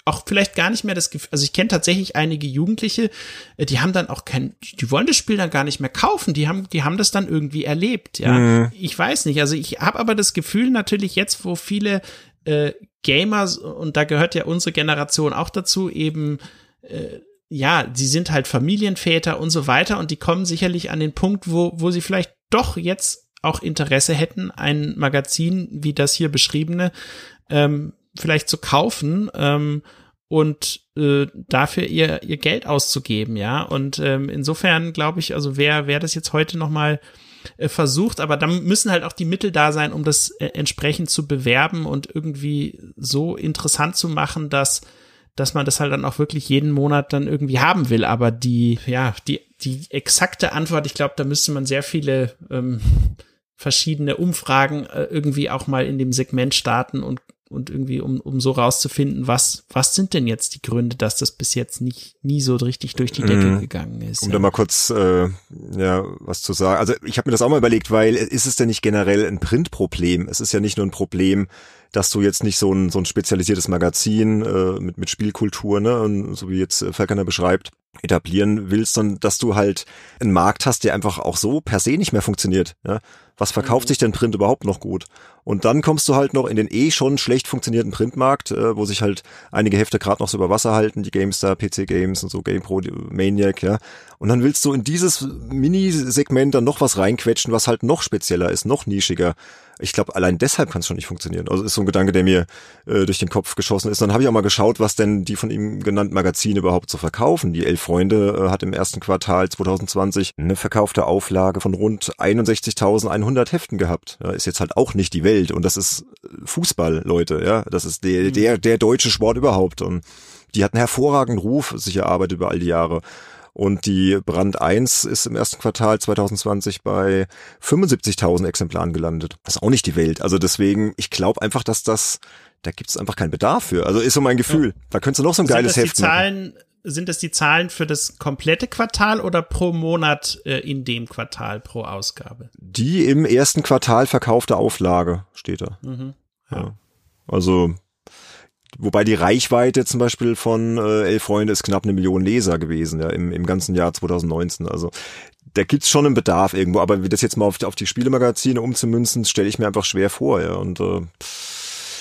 auch vielleicht gar nicht mehr das Gefühl, also ich kenne tatsächlich einige Jugendliche, äh, die haben dann auch kein, die wollen das Spiel dann gar nicht mehr kaufen, die haben, die haben das dann irgendwie erlebt, ja. Mhm. Ich weiß nicht, also ich habe aber das Gefühl natürlich jetzt, wo viele äh, Gamers, und da gehört ja unsere Generation auch dazu, eben äh, ja, sie sind halt Familienväter und so weiter und die kommen sicherlich an den Punkt, wo, wo sie vielleicht doch jetzt auch Interesse hätten, ein Magazin wie das hier beschriebene ähm, vielleicht zu kaufen ähm, und äh, dafür ihr ihr Geld auszugeben, ja. Und ähm, insofern glaube ich, also wer wer das jetzt heute noch mal äh, versucht, aber dann müssen halt auch die Mittel da sein, um das äh, entsprechend zu bewerben und irgendwie so interessant zu machen, dass dass man das halt dann auch wirklich jeden Monat dann irgendwie haben will. Aber die, ja, die, die exakte Antwort, ich glaube, da müsste man sehr viele ähm, verschiedene Umfragen äh, irgendwie auch mal in dem Segment starten und und irgendwie um, um so rauszufinden, was, was sind denn jetzt die Gründe, dass das bis jetzt nicht nie so richtig durch die Decke mhm. gegangen ist. Um ja. da mal kurz äh, ja was zu sagen. Also ich habe mir das auch mal überlegt, weil ist es denn nicht generell ein Printproblem? Es ist ja nicht nur ein Problem, dass du jetzt nicht so ein, so ein spezialisiertes Magazin äh, mit, mit Spielkultur, ne, und so wie jetzt äh, Falconer beschreibt, etablieren willst, sondern dass du halt einen Markt hast, der einfach auch so per se nicht mehr funktioniert. Ja? Was verkauft sich denn Print überhaupt noch gut? Und dann kommst du halt noch in den eh schon schlecht funktionierenden Printmarkt, äh, wo sich halt einige Hefte gerade noch so über Wasser halten, die GameStar, PC Games und so, GamePro, Maniac, ja. Und dann willst du in dieses Mini-Segment dann noch was reinquetschen, was halt noch spezieller ist, noch nischiger ich glaube, allein deshalb kann es schon nicht funktionieren. Also ist so ein Gedanke, der mir äh, durch den Kopf geschossen ist. Dann habe ich auch mal geschaut, was denn die von ihm genannten Magazine überhaupt so verkaufen. Die Elf Freunde äh, hat im ersten Quartal 2020 eine verkaufte Auflage von rund 61.100 Heften gehabt. Ja, ist jetzt halt auch nicht die Welt und das ist Fußball, Leute. Ja, das ist der mhm. der der deutsche Sport überhaupt und die hat einen hervorragenden Ruf sich erarbeitet über all die Jahre. Und die Brand 1 ist im ersten Quartal 2020 bei 75.000 Exemplaren gelandet. Das ist auch nicht die Welt. Also deswegen, ich glaube einfach, dass das, da gibt es einfach keinen Bedarf für. Also ist so mein Gefühl. Ja. Da könntest du noch so ein sind geiles Heft Zahlen, machen. Sind das die Zahlen für das komplette Quartal oder pro Monat äh, in dem Quartal pro Ausgabe? Die im ersten Quartal verkaufte Auflage steht da. Mhm. Ja. ja. Also Wobei die Reichweite zum Beispiel von äh, Elf Freunde ist knapp eine Million Leser gewesen, ja, im, im ganzen Jahr 2019. Also da gibt's schon einen Bedarf irgendwo, aber wie das jetzt mal auf, auf die Spielemagazine umzumünzen, stelle ich mir einfach schwer vor, ja. Und äh,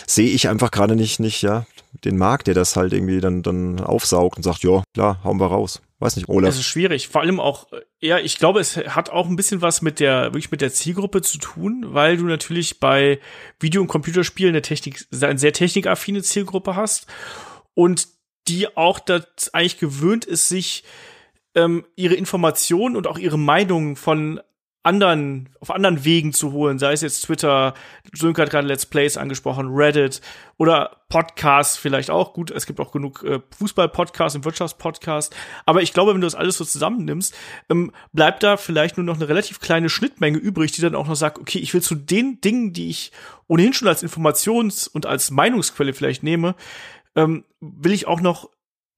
sehe ich einfach gerade nicht, nicht, ja, den Markt, der das halt irgendwie dann, dann aufsaugt und sagt, ja, klar, hauen wir raus. Weiß nicht, Olaf. Es ist schwierig. Vor allem auch, ja, ich glaube, es hat auch ein bisschen was mit der, wirklich mit der Zielgruppe zu tun, weil du natürlich bei Video- und Computerspielen eine Technik, eine sehr technikaffine Zielgruppe hast und die auch das eigentlich gewöhnt ist, sich ähm, ihre Informationen und auch ihre Meinungen von anderen, auf anderen Wegen zu holen, sei es jetzt Twitter, Sönke hat gerade Let's Plays angesprochen, Reddit oder Podcasts vielleicht auch. Gut, es gibt auch genug äh, Fußball-Podcasts und Wirtschaftspodcasts. Aber ich glaube, wenn du das alles so zusammennimmst, ähm, bleibt da vielleicht nur noch eine relativ kleine Schnittmenge übrig, die dann auch noch sagt, okay, ich will zu den Dingen, die ich ohnehin schon als Informations- und als Meinungsquelle vielleicht nehme, ähm, will ich auch noch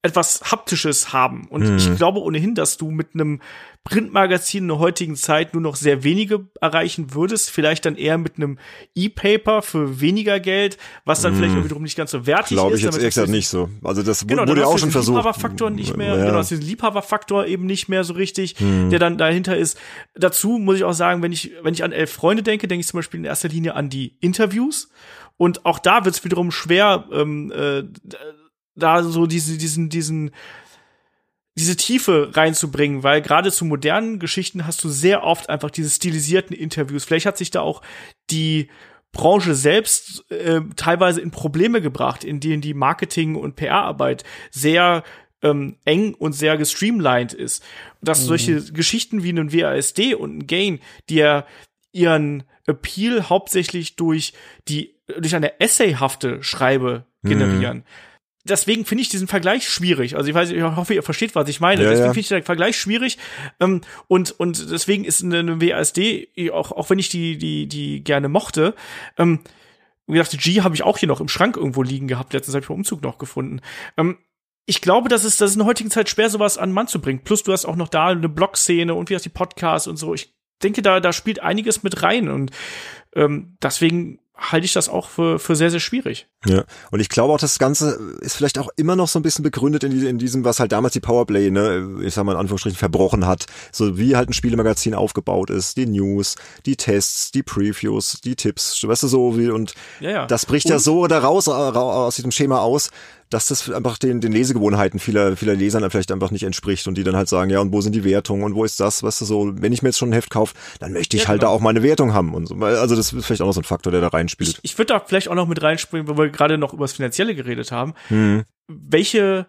etwas Haptisches haben. Und mhm. ich glaube ohnehin, dass du mit einem Printmagazin in der heutigen Zeit nur noch sehr wenige erreichen würdest. Vielleicht dann eher mit einem E-Paper für weniger Geld, was dann mm. vielleicht auch wiederum nicht ganz so wertig Glaube ist. Glaube ich jetzt extra nicht so. Also das genau, wurde ja auch schon versucht. Liebhaberfaktor nicht mehr, ja. genau, diesen Liebhaberfaktor eben nicht mehr so richtig, mm. der dann dahinter ist. Dazu muss ich auch sagen, wenn ich, wenn ich an elf Freunde denke, denke ich zum Beispiel in erster Linie an die Interviews. Und auch da wird es wiederum schwer, ähm, äh, da so diese, diesen, diesen, diese Tiefe reinzubringen, weil gerade zu modernen Geschichten hast du sehr oft einfach diese stilisierten Interviews. Vielleicht hat sich da auch die Branche selbst äh, teilweise in Probleme gebracht, in denen die Marketing- und PR-Arbeit sehr ähm, eng und sehr gestreamlined ist. Dass mhm. solche Geschichten wie ein WASD und ein Gain, die ja ihren Appeal hauptsächlich durch die durch eine essayhafte Schreibe mhm. generieren. Mhm deswegen finde ich diesen Vergleich schwierig. Also ich weiß, ich hoffe, ihr versteht, was ich meine. Ja, deswegen ja. finde ich den Vergleich schwierig. Ähm, und, und deswegen ist eine WASD, auch, auch wenn ich die, die, die gerne mochte, ähm, wie gesagt, die G habe ich auch hier noch im Schrank irgendwo liegen gehabt. Letztens habe ich beim Umzug noch gefunden. Ähm, ich glaube, das ist, das ist in der heutigen Zeit schwer, sowas an den Mann zu bringen. Plus, du hast auch noch da eine Blog-Szene und wie hast die Podcasts und so. Ich denke, da, da spielt einiges mit rein. Und ähm, deswegen halte ich das auch für, für sehr, sehr schwierig. Ja, und ich glaube auch, das Ganze ist vielleicht auch immer noch so ein bisschen begründet in, in diesem, was halt damals die Powerplay, ne, ich sag mal in Anführungsstrichen, verbrochen hat. So wie halt ein Spielemagazin aufgebaut ist, die News, die Tests, die Previews, die Tipps, weißt du, so wie, und ja, ja. das bricht und? ja so oder raus aus diesem Schema aus, dass das einfach den, den Lesegewohnheiten vieler, vieler Lesern vielleicht einfach nicht entspricht und die dann halt sagen, ja, und wo sind die Wertungen und wo ist das, weißt du, so, wenn ich mir jetzt schon ein Heft kaufe, dann möchte ich ja, halt genau. da auch meine Wertung haben und so. Also das ist vielleicht auch noch so ein Faktor, der da reinspielt. Ich, ich würde da vielleicht auch noch mit reinspringen, weil wir gerade noch über das Finanzielle geredet haben. Hm. Welche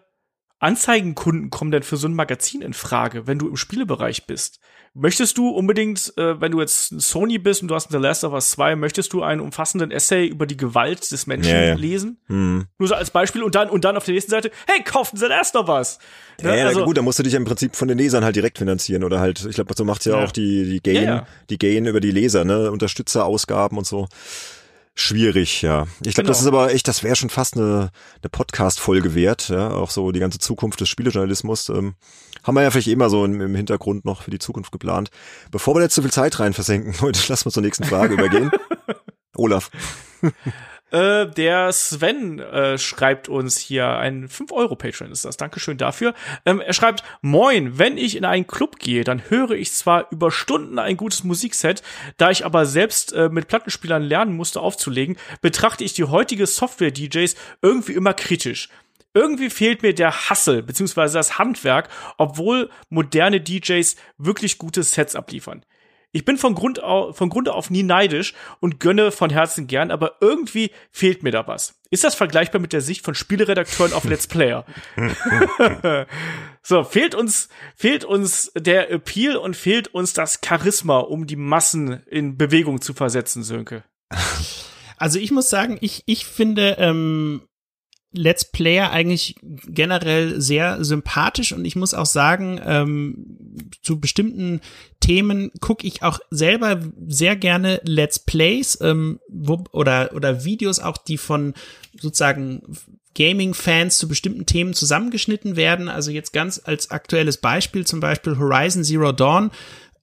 Anzeigenkunden kommen denn für so ein Magazin in Frage, wenn du im Spielebereich bist? Möchtest du unbedingt, äh, wenn du jetzt Sony bist und du hast The Last of Us 2, möchtest du einen umfassenden Essay über die Gewalt des Menschen ja, ja. lesen? Hm. Nur so als Beispiel und dann, und dann auf der nächsten Seite, hey, kauft The Last of Us! Ja, ne? ja also, gut, da musst du dich im Prinzip von den Lesern halt direkt finanzieren oder halt, ich glaube, so macht's ja, ja, auch die, die Gain, die Gain über die Leser, ne, Unterstützerausgaben und so. Schwierig, ja. Ich glaube, genau. das ist aber echt, das wäre schon fast eine, eine Podcast-Folge wert, ja, auch so die ganze Zukunft des Spielejournalismus. Ähm, haben wir ja vielleicht immer so im, im Hintergrund noch für die Zukunft geplant. Bevor wir jetzt zu viel Zeit rein versenken, heute lassen wir zur nächsten Frage übergehen. Olaf. Äh, der Sven äh, schreibt uns hier ein 5-Euro-Patreon ist das. Dankeschön dafür. Ähm, er schreibt, Moin, wenn ich in einen Club gehe, dann höre ich zwar über Stunden ein gutes Musikset, da ich aber selbst äh, mit Plattenspielern lernen musste aufzulegen, betrachte ich die heutige Software-DJs irgendwie immer kritisch irgendwie fehlt mir der Hassel beziehungsweise das Handwerk, obwohl moderne DJs wirklich gute Sets abliefern. Ich bin von Grund auf, von Grunde auf nie neidisch und gönne von Herzen gern, aber irgendwie fehlt mir da was. Ist das vergleichbar mit der Sicht von Spieleredakteuren auf Let's Player? so, fehlt uns, fehlt uns der Appeal und fehlt uns das Charisma, um die Massen in Bewegung zu versetzen, Sönke? Also ich muss sagen, ich, ich finde, ähm, Let's Player eigentlich generell sehr sympathisch und ich muss auch sagen, ähm, zu bestimmten Themen gucke ich auch selber sehr gerne Let's Plays ähm, wo, oder, oder Videos auch, die von sozusagen Gaming-Fans zu bestimmten Themen zusammengeschnitten werden. Also jetzt ganz als aktuelles Beispiel zum Beispiel Horizon Zero Dawn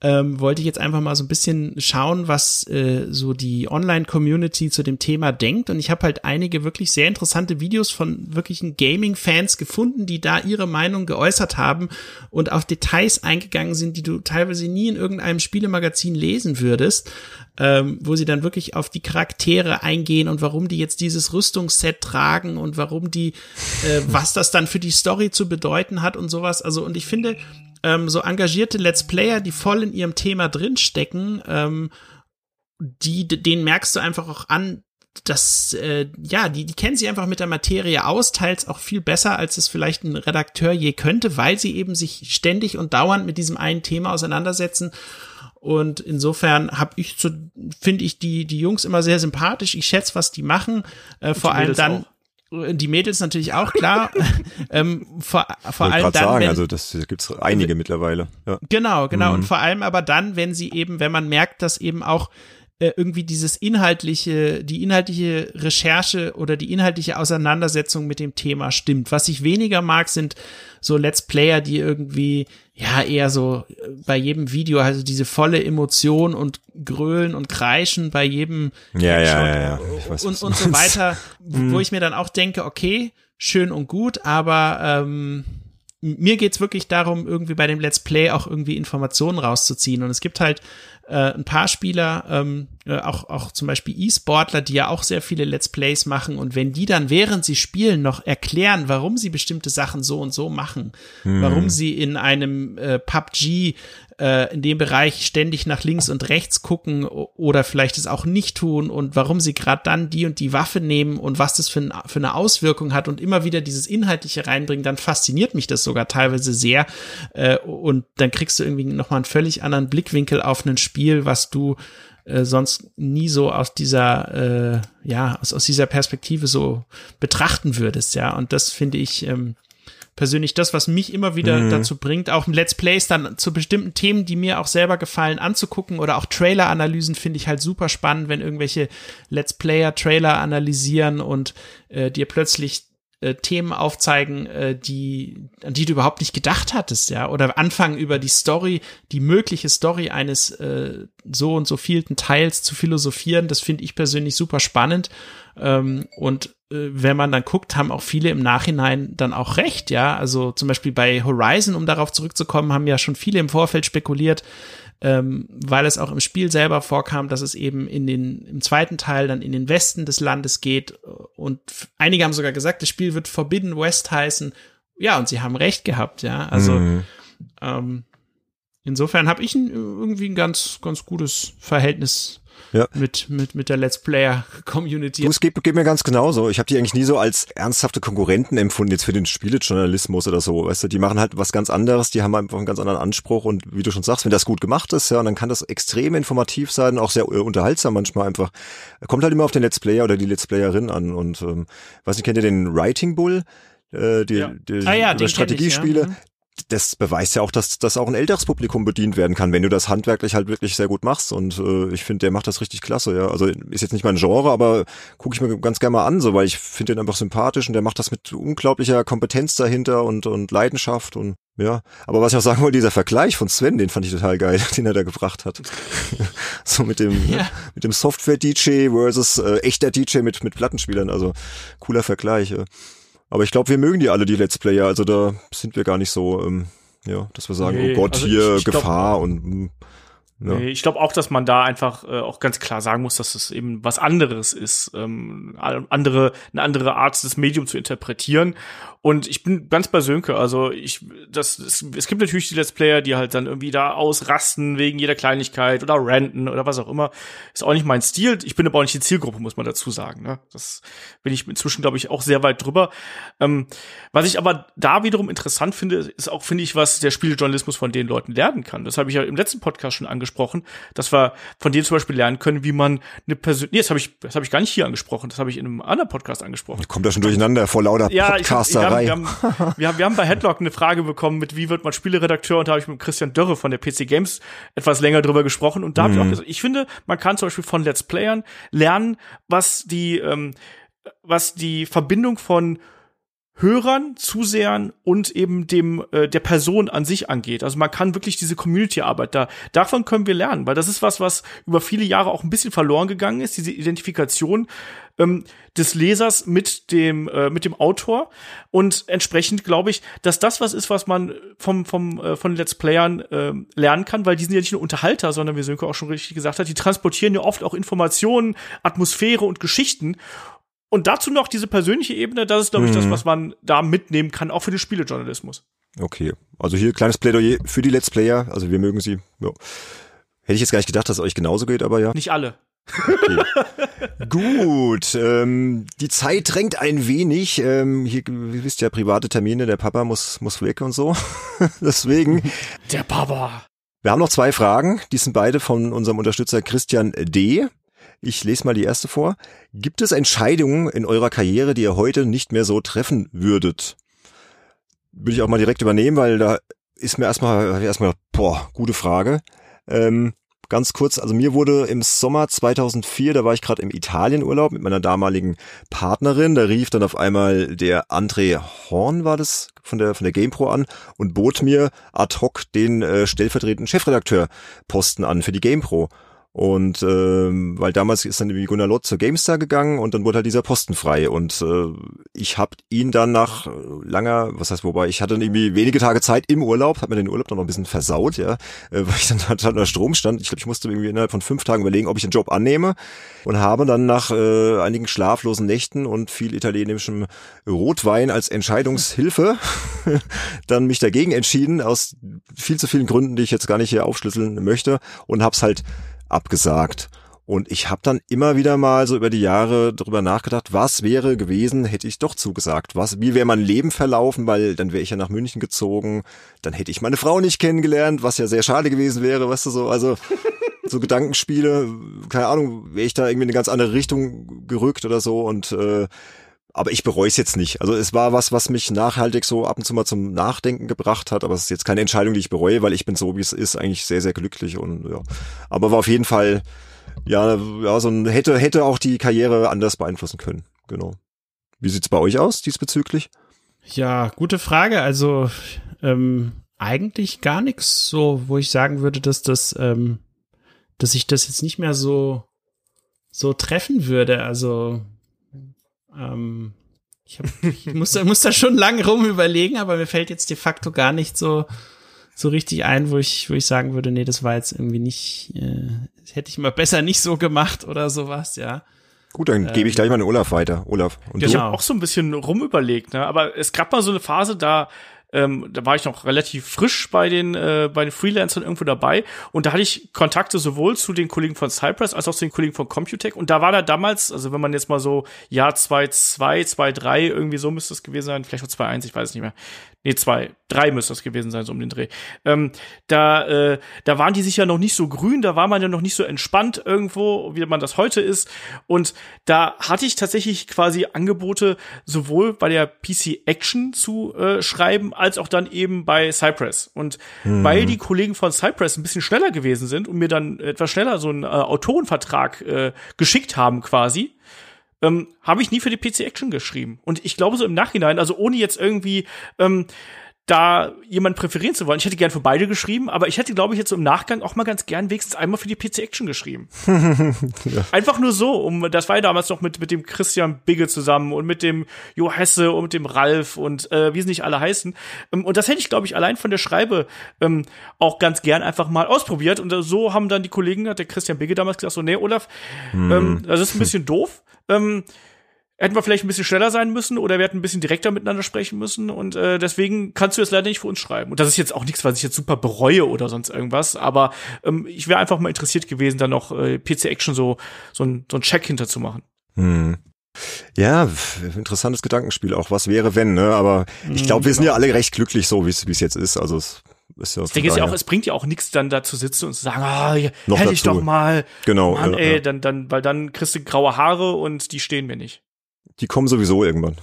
ähm, wollte ich jetzt einfach mal so ein bisschen schauen, was äh, so die Online-Community zu dem Thema denkt. Und ich habe halt einige wirklich sehr interessante Videos von wirklichen Gaming-Fans gefunden, die da ihre Meinung geäußert haben und auf Details eingegangen sind, die du teilweise nie in irgendeinem Spielemagazin lesen würdest. Ähm, wo sie dann wirklich auf die Charaktere eingehen und warum die jetzt dieses Rüstungsset tragen und warum die, äh, was das dann für die Story zu bedeuten hat und sowas. Also, und ich finde, ähm, so engagierte Let's Player, die voll in ihrem Thema drinstecken, ähm, die, denen merkst du einfach auch an, dass, äh, ja, die, die kennen sich einfach mit der Materie aus, teils auch viel besser, als es vielleicht ein Redakteur je könnte, weil sie eben sich ständig und dauernd mit diesem einen Thema auseinandersetzen Und insofern habe ich zu, finde ich die, die Jungs immer sehr sympathisch. Ich schätze, was die machen. Äh, vor allem dann. Auch die Mädels natürlich auch klar. ähm, vor vor allem dann, sagen, wenn, also das gibt's einige mittlerweile. Ja. Genau, genau. Mhm. Und vor allem aber dann, wenn sie eben, wenn man merkt, dass eben auch äh, irgendwie dieses inhaltliche, die inhaltliche Recherche oder die inhaltliche Auseinandersetzung mit dem Thema stimmt. Was ich weniger mag, sind so Let's Player, die irgendwie ja eher so äh, bei jedem Video also diese volle Emotion und Grölen und Kreischen bei jedem ja ja ja, ja. Weiß, und und so weiter, wo mhm. ich mir dann auch denke, okay, schön und gut, aber ähm, mir geht's wirklich darum, irgendwie bei dem Let's Play auch irgendwie Informationen rauszuziehen. Und es gibt halt äh, ein paar Spieler, ähm, äh, auch, auch zum Beispiel E-Sportler, die ja auch sehr viele Let's Plays machen und wenn die dann während sie spielen noch erklären, warum sie bestimmte Sachen so und so machen, hm. warum sie in einem äh, PUBG äh, in dem Bereich ständig nach links und rechts gucken oder vielleicht es auch nicht tun und warum sie gerade dann die und die Waffe nehmen und was das für, ein, für eine Auswirkung hat und immer wieder dieses Inhaltliche reinbringen, dann fasziniert mich das sogar teilweise sehr äh, und dann kriegst du irgendwie nochmal einen völlig anderen Blickwinkel auf ein Spiel, was du äh, sonst nie so aus dieser äh, ja aus, aus dieser Perspektive so betrachten würdest ja. Und das finde ich ähm, persönlich das, was mich immer wieder mhm. dazu bringt, auch Let's Plays dann zu bestimmten Themen, die mir auch selber gefallen, anzugucken oder auch Trailer-Analysen finde ich halt super spannend, wenn irgendwelche Let's Player Trailer analysieren und äh, dir plötzlich äh, Themen aufzeigen, äh, die, an die du überhaupt nicht gedacht hattest, ja, oder anfangen über die Story, die mögliche Story eines äh, so und so vielten Teils zu philosophieren, das finde ich persönlich super spannend. Ähm, und wenn man dann guckt, haben auch viele im Nachhinein dann auch recht, ja. Also zum Beispiel bei Horizon, um darauf zurückzukommen, haben ja schon viele im Vorfeld spekuliert, ähm, weil es auch im Spiel selber vorkam, dass es eben in den, im zweiten Teil dann in den Westen des Landes geht. Und einige haben sogar gesagt, das Spiel wird Forbidden West heißen. Ja, und sie haben recht gehabt, ja. Also mhm. ähm, insofern habe ich ein, irgendwie ein ganz, ganz gutes Verhältnis ja. mit, mit, mit der Let's Player-Community. Es geht, geht mir ganz genauso. Ich habe die eigentlich nie so als ernsthafte Konkurrenten empfunden, jetzt für den Spielejournalismus oder so. Weißt du, die machen halt was ganz anderes, die haben einfach einen ganz anderen Anspruch und wie du schon sagst, wenn das gut gemacht ist, ja, dann kann das extrem informativ sein, auch sehr unterhaltsam manchmal einfach. Kommt halt immer auf den Let's Player oder die Let's Playerin an und ähm, weiß nicht, kennt ihr den Writing Bull? Äh, die, ja. die, ah ja, Strategiespiele. Ich, ja. Das beweist ja auch, dass, dass auch ein älteres Publikum bedient werden kann, wenn du das handwerklich halt wirklich sehr gut machst. Und äh, ich finde, der macht das richtig klasse, ja. Also ist jetzt nicht mein Genre, aber gucke ich mir ganz gerne mal an, so weil ich finde den einfach sympathisch und der macht das mit unglaublicher Kompetenz dahinter und, und Leidenschaft und ja. Aber was ich auch sagen wollte, dieser Vergleich von Sven, den fand ich total geil, den er da gebracht hat. so mit dem, ja. ne, mit dem Software-DJ versus äh, echter DJ mit, mit Plattenspielern. Also cooler Vergleich. Ja. Aber ich glaube, wir mögen die alle, die Let's Player. Also da sind wir gar nicht so, ähm, ja, dass wir sagen, nee, oh Gott, also hier ich, ich Gefahr glaub, und hm. Ja. Nee, ich glaube auch, dass man da einfach äh, auch ganz klar sagen muss, dass es eben was anderes ist, ähm, andere, eine andere Art des Medium zu interpretieren. Und ich bin ganz bei Sönke. Also ich, das, es, es gibt natürlich die Let's Player, die halt dann irgendwie da ausrasten wegen jeder Kleinigkeit oder ranten oder was auch immer. Ist auch nicht mein Stil. Ich bin aber auch nicht die Zielgruppe, muss man dazu sagen. Ne? Das bin ich inzwischen, glaube ich, auch sehr weit drüber. Ähm, was ich aber da wiederum interessant finde, ist auch, finde ich, was der Spielejournalismus von den Leuten lernen kann. Das habe ich ja im letzten Podcast schon angesprochen, dass wir von denen zum Beispiel lernen können, wie man eine Person. Nee, das habe ich, das habe ich gar nicht hier angesprochen. Das habe ich in einem anderen Podcast angesprochen. Kommt da schon durcheinander vor lauter ja, Podcaster haben, wir, haben, wir, haben, wir haben bei Headlock eine Frage bekommen mit, wie wird man Spieleredakteur? Und da habe ich mit Christian Dörre von der PC Games etwas länger drüber gesprochen. Und da mhm. habe ich auch gesagt, ich finde, man kann zum Beispiel von Let's Playern lernen, was die, ähm, was die Verbindung von Hörern, Zusehern und eben dem äh, der Person an sich angeht. Also man kann wirklich diese Community-Arbeit da davon können wir lernen, weil das ist was, was über viele Jahre auch ein bisschen verloren gegangen ist, diese Identifikation ähm, des Lesers mit dem äh, mit dem Autor und entsprechend glaube ich, dass das was ist, was man vom vom äh, von Let's Playern äh, lernen kann, weil die sind ja nicht nur Unterhalter, sondern wie Sönke auch schon richtig gesagt hat, die transportieren ja oft auch Informationen, Atmosphäre und Geschichten und dazu noch diese persönliche Ebene, das ist, glaube ich, mhm. das, was man da mitnehmen kann, auch für den Spielejournalismus. Okay, also hier kleines Plädoyer für die Let's Player, also wir mögen sie. Ja. Hätte ich jetzt gar nicht gedacht, dass es euch genauso geht, aber ja. Nicht alle. Okay. Gut, ähm, die Zeit drängt ein wenig. Ähm, hier, ihr wisst ja, private Termine, der Papa muss, muss weg und so. Deswegen. Der Papa. Wir haben noch zwei Fragen. Die sind beide von unserem Unterstützer Christian D. Ich lese mal die erste vor. Gibt es Entscheidungen in eurer Karriere, die ihr heute nicht mehr so treffen würdet? Würde ich auch mal direkt übernehmen, weil da ist mir erstmal, erstmal, boah, gute Frage. Ähm, ganz kurz, also mir wurde im Sommer 2004, da war ich gerade im Italienurlaub mit meiner damaligen Partnerin, da rief dann auf einmal der André Horn, war das, von der, von der GamePro an und bot mir ad hoc den äh, stellvertretenden Chefredakteur Posten an für die GamePro. Und ähm, weil damals ist dann irgendwie Gunnar Lott zur GameStar gegangen und dann wurde halt dieser Posten frei. Und äh, ich habe ihn dann nach langer, was heißt wobei, ich hatte dann irgendwie wenige Tage Zeit im Urlaub, hat mir den Urlaub dann noch ein bisschen versaut, ja, äh, weil ich dann halt unter Strom stand. Ich glaube, ich musste irgendwie innerhalb von fünf Tagen überlegen, ob ich den Job annehme und habe dann nach äh, einigen schlaflosen Nächten und viel italienischem Rotwein als Entscheidungshilfe dann mich dagegen entschieden, aus viel zu vielen Gründen, die ich jetzt gar nicht hier aufschlüsseln möchte und hab's halt abgesagt. Und ich habe dann immer wieder mal so über die Jahre darüber nachgedacht, was wäre gewesen, hätte ich doch zugesagt. Was, wie wäre mein Leben verlaufen, weil dann wäre ich ja nach München gezogen, dann hätte ich meine Frau nicht kennengelernt, was ja sehr schade gewesen wäre, weißt du so. Also so Gedankenspiele, keine Ahnung, wäre ich da irgendwie in eine ganz andere Richtung gerückt oder so und äh, aber ich bereue es jetzt nicht. Also es war was, was mich nachhaltig so ab und zu mal zum Nachdenken gebracht hat, aber es ist jetzt keine Entscheidung, die ich bereue, weil ich bin so, wie es ist, eigentlich sehr, sehr glücklich und ja. Aber war auf jeden Fall, ja, ja, so ein, hätte, hätte auch die Karriere anders beeinflussen können. Genau. Wie sieht's bei euch aus diesbezüglich? Ja, gute Frage. Also ähm, eigentlich gar nichts so, wo ich sagen würde, dass das, ähm, dass ich das jetzt nicht mehr so so treffen würde. Also ähm, ich, hab, ich muss, muss da schon lange rum überlegen, aber mir fällt jetzt de facto gar nicht so, so richtig ein, wo ich, wo ich sagen würde, nee, das war jetzt irgendwie nicht, äh, hätte ich mal besser nicht so gemacht oder sowas, ja. Gut, dann ähm, gebe ich gleich mal den Olaf weiter. Olaf. Und ja, du? Ich habe auch so ein bisschen rumüberlegt, ne? Aber es gab mal so eine Phase, da ähm, da war ich noch relativ frisch bei den, äh, bei den Freelancern irgendwo dabei und da hatte ich Kontakte sowohl zu den Kollegen von Cypress als auch zu den Kollegen von Computech und da war da damals, also wenn man jetzt mal so Jahr 2.2, 2.3 irgendwie so müsste es gewesen sein, vielleicht auch 2.1, ich weiß es nicht mehr, nee, zwei, drei müsste das gewesen sein, so um den Dreh. Ähm, da, äh, da waren die sich ja noch nicht so grün, da war man ja noch nicht so entspannt irgendwo, wie man das heute ist. Und da hatte ich tatsächlich quasi Angebote, sowohl bei der PC Action zu äh, schreiben, als auch dann eben bei Cypress. Und mhm. weil die Kollegen von Cypress ein bisschen schneller gewesen sind und mir dann etwas schneller so einen äh, Autorenvertrag äh, geschickt haben quasi, ähm, habe ich nie für die PC Action geschrieben. Und ich glaube so im Nachhinein, also ohne jetzt irgendwie ähm, da jemand präferieren zu wollen. Ich hätte gern für beide geschrieben, aber ich hätte, glaube ich, jetzt im Nachgang auch mal ganz gern wenigstens einmal für die PC Action geschrieben. ja. Einfach nur so, um das war ja damals noch mit mit dem Christian Bigge zusammen und mit dem Jo Hesse und mit dem Ralf und äh, wie sie nicht alle heißen. Ähm, und das hätte ich, glaube ich, allein von der Schreibe ähm, auch ganz gern einfach mal ausprobiert. Und äh, so haben dann die Kollegen, hat der Christian Bigge damals gesagt, so, nee, Olaf, hm. ähm, das ist ein bisschen doof. Ähm, hätten wir vielleicht ein bisschen schneller sein müssen oder wir hätten ein bisschen direkter miteinander sprechen müssen und äh, deswegen kannst du es leider nicht für uns schreiben. Und das ist jetzt auch nichts, was ich jetzt super bereue oder sonst irgendwas, aber ähm, ich wäre einfach mal interessiert gewesen, da noch äh, PC Action so so ein, so ein Check hinterzumachen. Hm. Ja, interessantes Gedankenspiel, auch was wäre, wenn, ne? Aber ich glaube, wir sind ja alle recht glücklich so, wie es jetzt ist. Also es ist ja ich denke ja auch, es bringt ja auch nichts, dann da zu sitzen und zu sagen, ah, oh, hätte ich doch mal. Genau. Mann, ja, ey, ja. dann, dann, weil dann kriegst du graue Haare und die stehen mir nicht. Die kommen sowieso irgendwann.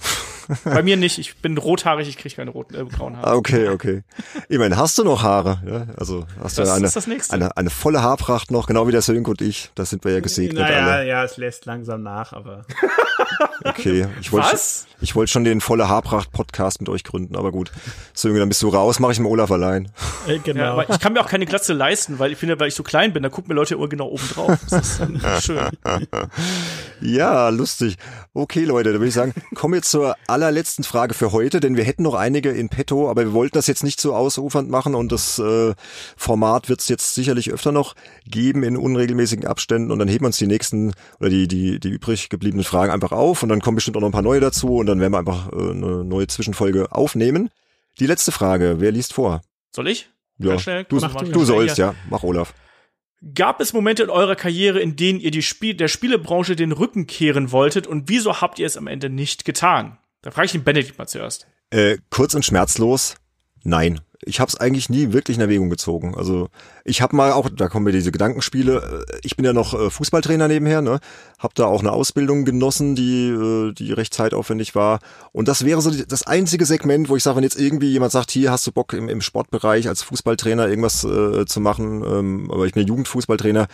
Bei mir nicht. Ich bin rothaarig, ich kriege keine roten, äh, grauen Haare. Ah, okay, okay. Ich meine, hast du noch Haare? Ja, also hast du eine, eine, eine volle Haarpracht noch, genau wie der Sönk und ich. Da sind wir ja gesegnet naja, alle. Ja, es lässt langsam nach, aber. Okay, ich wollte ich wollte schon den volle Haarpracht Podcast mit euch gründen, aber gut. Sönke, dann bist du raus, mache ich mit Olaf allein. Äh, genau. Ja, aber ich kann mir auch keine Glatze leisten, weil ich finde, weil ich so klein bin, da gucken mir Leute immer genau oben drauf. Das ist schön. Ja, lustig. Okay, Leute, da würde ich sagen, kommen wir zur allerletzten Frage für heute, denn wir hätten noch einige in petto, aber wir wollten das jetzt nicht so ausufernd machen und das äh, Format wird es jetzt sicherlich öfter noch geben in unregelmäßigen Abständen und dann heben wir uns die nächsten oder die, die, die übrig gebliebenen Fragen einfach auf und dann kommen bestimmt auch noch ein paar neue dazu und dann werden wir einfach äh, eine neue Zwischenfolge aufnehmen. Die letzte Frage, wer liest vor? Soll ich? Ja, schnell, du, du sollst, ja. Mach Olaf. Gab es Momente in eurer Karriere, in denen ihr die Spiel der Spielebranche den Rücken kehren wolltet und wieso habt ihr es am Ende nicht getan? Da frage ich den Benedikt mal zuerst. Äh, kurz und schmerzlos. Nein, ich habe es eigentlich nie wirklich in Erwägung gezogen. Also ich habe mal auch, da kommen mir diese Gedankenspiele. äh, Ich bin ja noch äh, Fußballtrainer nebenher, ne? Hab da auch eine Ausbildung genossen, die äh, die recht zeitaufwendig war. Und das wäre so das einzige Segment, wo ich sage, wenn jetzt irgendwie jemand sagt, hier hast du Bock im, im Sportbereich als Fußballtrainer irgendwas äh, zu machen, ähm, aber ich bin Jugendfußballtrainer,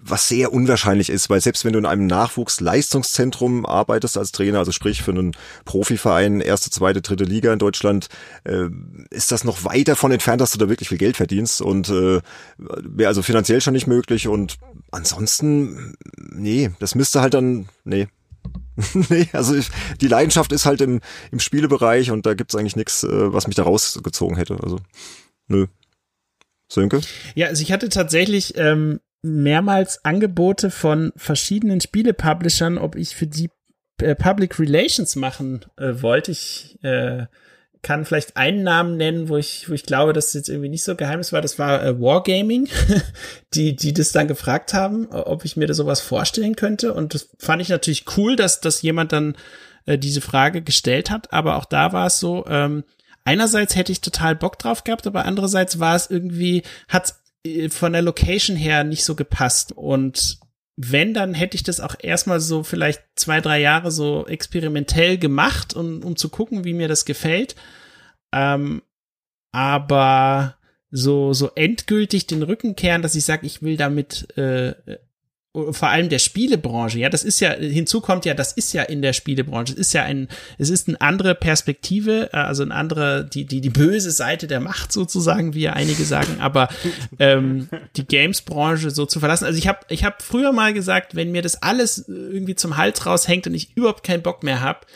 was sehr unwahrscheinlich ist, weil selbst wenn du in einem Nachwuchsleistungszentrum arbeitest als Trainer, also sprich für einen Profiverein, erste, zweite, dritte Liga in Deutschland, äh, ist das noch weit davon entfernt, dass du da wirklich viel Geld verdienst und äh, wäre also finanziell schon nicht möglich und ansonsten, nee, das müsste halt dann, nee. nee, also ich, die Leidenschaft ist halt im, im Spielebereich und da gibt's eigentlich nichts, äh, was mich da rausgezogen hätte. Also, nö. Sönke? Ja, also ich hatte tatsächlich ähm, mehrmals Angebote von verschiedenen Spiele-Publishern, ob ich für die äh, Public Relations machen äh, wollte. Ich äh, kann vielleicht einen Namen nennen, wo ich, wo ich glaube, dass es jetzt irgendwie nicht so geheimnis war. Das war äh, Wargaming, die, die das dann gefragt haben, ob ich mir da sowas vorstellen könnte. Und das fand ich natürlich cool, dass, dass jemand dann äh, diese Frage gestellt hat. Aber auch da war es so, ähm, einerseits hätte ich total Bock drauf gehabt, aber andererseits war es irgendwie, hat von der Location her nicht so gepasst. Und wenn, dann hätte ich das auch erstmal so vielleicht zwei, drei Jahre so experimentell gemacht, um, um zu gucken, wie mir das gefällt. Ähm, aber so, so endgültig den Rücken kehren, dass ich sage, ich will damit äh, vor allem der Spielebranche, ja, das ist ja, hinzu kommt ja, das ist ja in der Spielebranche, es ist ja ein, es ist eine andere Perspektive, äh, also eine andere, die, die, die böse Seite der Macht sozusagen, wie ja einige sagen, aber ähm, die Games-Branche so zu verlassen. Also ich habe ich hab früher mal gesagt, wenn mir das alles irgendwie zum Hals raushängt und ich überhaupt keinen Bock mehr hab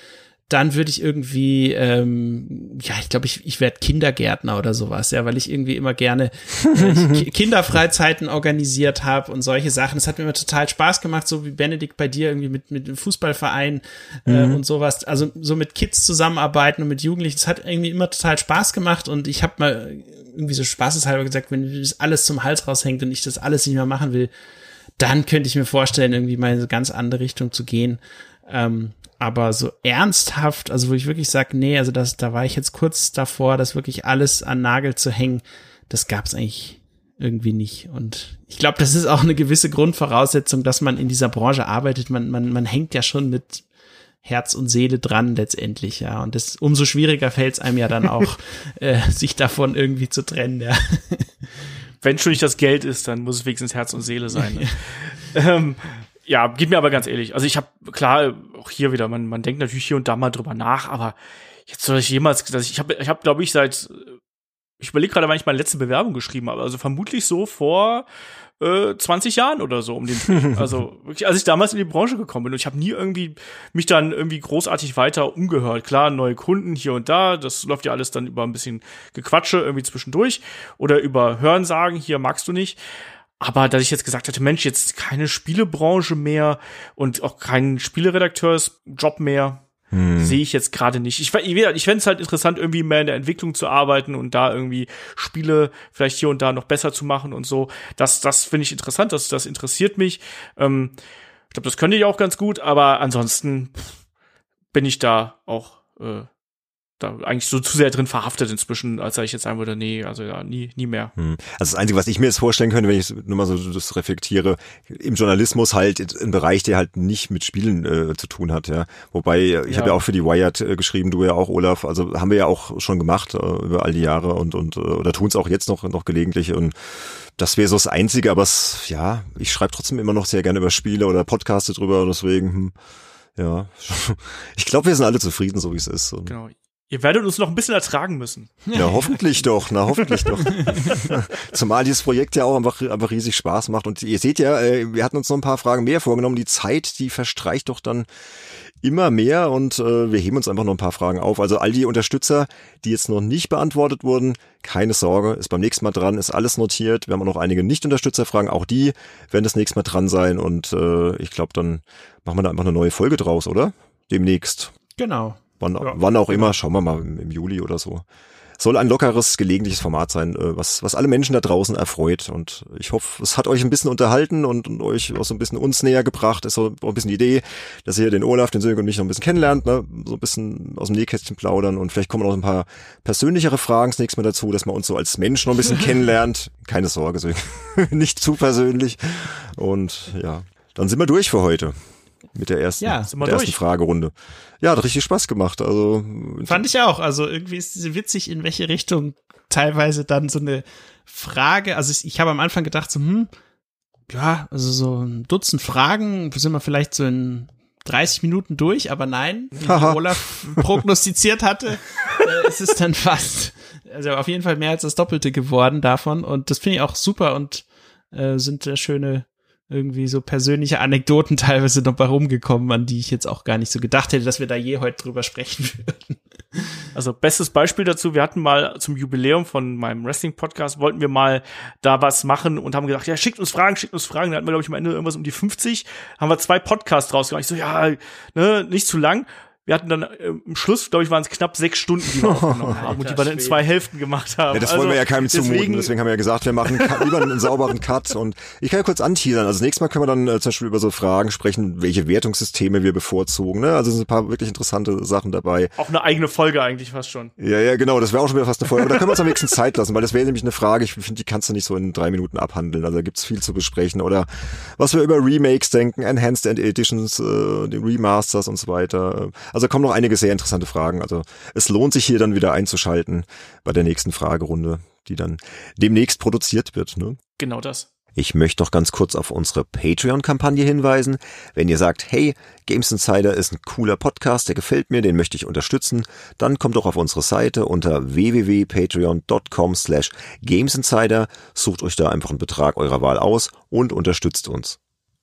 dann würde ich irgendwie, ähm, ja, ich glaube, ich, ich werde Kindergärtner oder sowas, ja, weil ich irgendwie immer gerne äh, Ki- Kinderfreizeiten organisiert habe und solche Sachen. Das hat mir immer total Spaß gemacht, so wie Benedikt bei dir irgendwie mit, mit dem Fußballverein äh, und sowas. Also so mit Kids zusammenarbeiten und mit Jugendlichen. Das hat irgendwie immer total Spaß gemacht und ich habe mal irgendwie so spaßeshalber gesagt, wenn das alles zum Hals raushängt und ich das alles nicht mehr machen will, dann könnte ich mir vorstellen, irgendwie mal in eine ganz andere Richtung zu gehen. Ähm, aber so ernsthaft, also wo ich wirklich sage, nee, also das, da war ich jetzt kurz davor, das wirklich alles an Nagel zu hängen, das gab's eigentlich irgendwie nicht. Und ich glaube, das ist auch eine gewisse Grundvoraussetzung, dass man in dieser Branche arbeitet. Man, man, man hängt ja schon mit Herz und Seele dran letztendlich, ja. Und das umso schwieriger fällt es einem ja dann auch, äh, sich davon irgendwie zu trennen, ja. Wenn schon nicht das Geld ist, dann muss es wenigstens Herz und Seele sein. Ne? ähm, ja, geht mir aber ganz ehrlich. Also ich habe klar auch hier wieder, man, man denkt natürlich hier und da mal drüber nach, aber jetzt soll ich jemals, dass ich, habe, ich hab, glaube ich, seit ich überlege gerade, wann ich meine letzte Bewerbung geschrieben habe. Also vermutlich so vor äh, 20 Jahren oder so um den Dreh. Also wirklich, als ich damals in die Branche gekommen bin und ich habe nie irgendwie mich dann irgendwie großartig weiter umgehört. Klar, neue Kunden hier und da, das läuft ja alles dann über ein bisschen Gequatsche irgendwie zwischendurch oder über Hörensagen, hier magst du nicht. Aber dass ich jetzt gesagt hätte, Mensch, jetzt keine Spielebranche mehr und auch keinen Spieleredakteursjob mehr, sehe ich jetzt gerade nicht. Ich, ich, ich fände es halt interessant, irgendwie mehr in der Entwicklung zu arbeiten und da irgendwie Spiele vielleicht hier und da noch besser zu machen und so. Das, das finde ich interessant, das, das interessiert mich. Ähm, ich glaube, das könnte ich auch ganz gut, aber ansonsten pff, bin ich da auch äh, da eigentlich so zu sehr drin verhaftet inzwischen, als dass ich jetzt sagen würde, nee, also ja, nie, nie mehr. Hm. Also das Einzige, was ich mir jetzt vorstellen könnte, wenn ich nur mal so das reflektiere, im Journalismus halt ein Bereich, der halt nicht mit Spielen äh, zu tun hat, ja. Wobei, ich Ja. habe ja auch für die Wired äh, geschrieben, du ja auch, Olaf, also haben wir ja auch schon gemacht äh, über all die Jahre und, und äh, oder tun es auch jetzt noch, noch gelegentlich und das wäre so das Einzige, aber es, ja, ich schreibe trotzdem immer noch sehr gerne über Spiele oder Podcaste drüber, deswegen, hm, ja, ich glaube, wir sind alle zufrieden, so wie es ist. Und, Genau. Ihr werdet uns noch ein bisschen ertragen müssen. Ja, hoffentlich doch, na hoffentlich doch. Zumal dieses Projekt ja auch einfach, einfach riesig Spaß macht. Und ihr seht ja, äh, wir hatten uns noch ein paar Fragen mehr vorgenommen. Die Zeit, die verstreicht doch dann immer mehr und äh, wir heben uns einfach noch ein paar Fragen auf. Also all die Unterstützer, die jetzt noch nicht beantwortet wurden, keine Sorge, ist beim nächsten Mal dran, ist alles notiert. Wir haben auch noch einige Nicht-Unterstützerfragen, auch die werden das nächste Mal dran sein und äh, ich glaube, dann machen wir da einfach eine neue Folge draus, oder? Demnächst. Genau. Wann, Ja, wann auch immer, schauen wir mal im, im Juli oder so. soll ein lockeres, gelegentliches Format sein, äh, was, was alle Menschen da draußen erfreut. Und ich hoffe, es hat euch ein bisschen unterhalten und, und euch auch so ein bisschen uns näher gebracht. Ist so ein bisschen die Idee, dass ihr den Olaf, den Sönke und mich noch ein bisschen kennenlernt, ne? so ein bisschen aus dem Nähkästchen plaudern und vielleicht kommen noch ein paar persönlichere Fragen das nächste Mal dazu, dass man uns so als Mensch noch ein bisschen kennenlernt. Keine Sorge, Sönke. nicht zu persönlich. Und ja, dann sind wir durch für heute mit der ersten, ja, mit der ersten Fragerunde. Ja, hat richtig Spaß gemacht. Also fand ich auch. Also irgendwie ist es witzig, in welche Richtung teilweise dann so eine Frage. Also ich, ich habe am Anfang gedacht, so, hm, ja, also so ein Dutzend Fragen, sind wir vielleicht so in 30 Minuten durch, aber nein, wie Olaf prognostiziert hatte, äh, ist es dann fast, also auf jeden Fall mehr als das Doppelte geworden davon. Und das finde ich auch super und äh, sind sehr schöne irgendwie so persönliche Anekdoten teilweise noch bei rumgekommen, an die ich jetzt auch gar nicht so gedacht hätte, dass wir da je heute drüber sprechen würden. Also bestes Beispiel dazu, wir hatten mal zum Jubiläum von meinem Wrestling-Podcast, wollten wir mal da was machen und haben gedacht, ja, schickt uns Fragen, schickt uns Fragen. Da hatten wir, glaube ich, am Ende irgendwas um die 50, haben wir zwei Podcasts rausgemacht. Ich so, ja, ne, nicht zu lang wir hatten dann äh, im Schluss, glaube ich, waren es knapp sechs Stunden, die wir aufgenommen haben und die wir dann in zwei Hälften gemacht haben. Ja, das also, wollen wir ja keinem zumuten, deswegen, deswegen haben wir ja gesagt, wir machen lieber einen sauberen Cut und ich kann ja kurz anteasern. Also nächstes Mal können wir dann äh, zum Beispiel über so Fragen sprechen, welche Wertungssysteme wir bevorzugen. Ne? Also sind ein paar wirklich interessante Sachen dabei. Auch eine eigene Folge eigentlich fast schon. Ja, ja, genau, das wäre auch schon wieder fast eine Folge. Aber da können wir uns am nächsten Zeit lassen, weil das wäre nämlich eine Frage, ich finde, die kannst du nicht so in drei Minuten abhandeln. Also da gibt's viel zu besprechen. Oder was wir über Remakes denken, Enhanced Editions, äh, die Remasters und so weiter. Also kommen noch einige sehr interessante Fragen. Also es lohnt sich hier dann wieder einzuschalten bei der nächsten Fragerunde, die dann demnächst produziert wird. Ne? Genau das. Ich möchte noch ganz kurz auf unsere Patreon-Kampagne hinweisen. Wenn ihr sagt, hey, Games Insider ist ein cooler Podcast, der gefällt mir, den möchte ich unterstützen, dann kommt doch auf unsere Seite unter www.patreon.com slash gamesinsider, sucht euch da einfach einen Betrag eurer Wahl aus und unterstützt uns.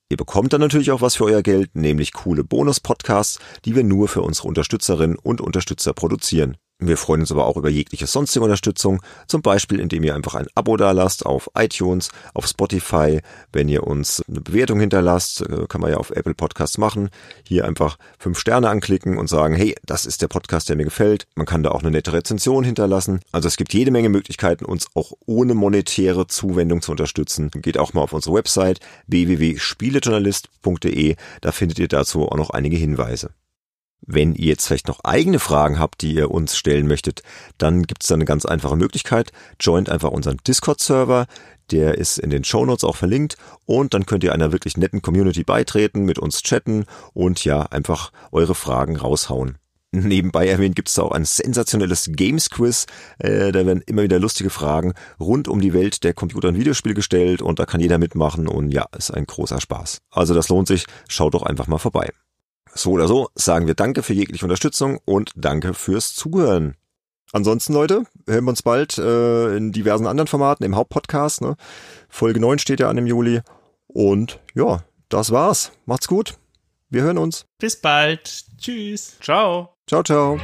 Ihr bekommt dann natürlich auch was für euer Geld, nämlich coole Bonus-Podcasts, die wir nur für unsere Unterstützerinnen und Unterstützer produzieren. Wir freuen uns aber auch über jegliche sonstige Unterstützung, zum Beispiel indem ihr einfach ein Abo dalasst auf iTunes, auf Spotify, wenn ihr uns eine Bewertung hinterlasst, äh, kann man ja auf Apple Podcasts machen, hier einfach fünf Sterne anklicken und sagen, hey, das ist der Podcast, der mir gefällt. Man kann da auch eine nette Rezension hinterlassen. Also es gibt jede Menge Möglichkeiten, uns auch ohne monetäre Zuwendung zu unterstützen. Geht auch mal auf unsere Website www.spielejournalist.de, da findet ihr dazu auch noch einige Hinweise. Wenn ihr jetzt vielleicht noch eigene Fragen habt, die ihr uns stellen möchtet, dann gibt es da eine ganz einfache Möglichkeit. Joint einfach unseren Discord-Server, der ist in den Show Notes auch verlinkt und dann könnt ihr einer wirklich netten Community beitreten, mit uns chatten und ja, einfach eure Fragen raushauen. Nebenbei erwähnt gibt es da auch ein sensationelles Games-Quiz. Äh, da werden immer wieder lustige Fragen rund um die Welt der Computer- und Videospiele gestellt und da kann jeder mitmachen und ja, ist ein großer Spaß. Also das lohnt sich, schaut doch einfach mal vorbei. So oder so sagen wir Danke für jegliche Unterstützung und Danke fürs Zuhören. Ansonsten, Leute, hören wir uns bald äh, in diversen anderen Formaten im Hauptpodcast. Ne? Folge 9 steht ja an im Juli. Und ja, das war's. Macht's gut. Wir hören uns. Bis bald. Tschüss. Ciao. Ciao, ciao.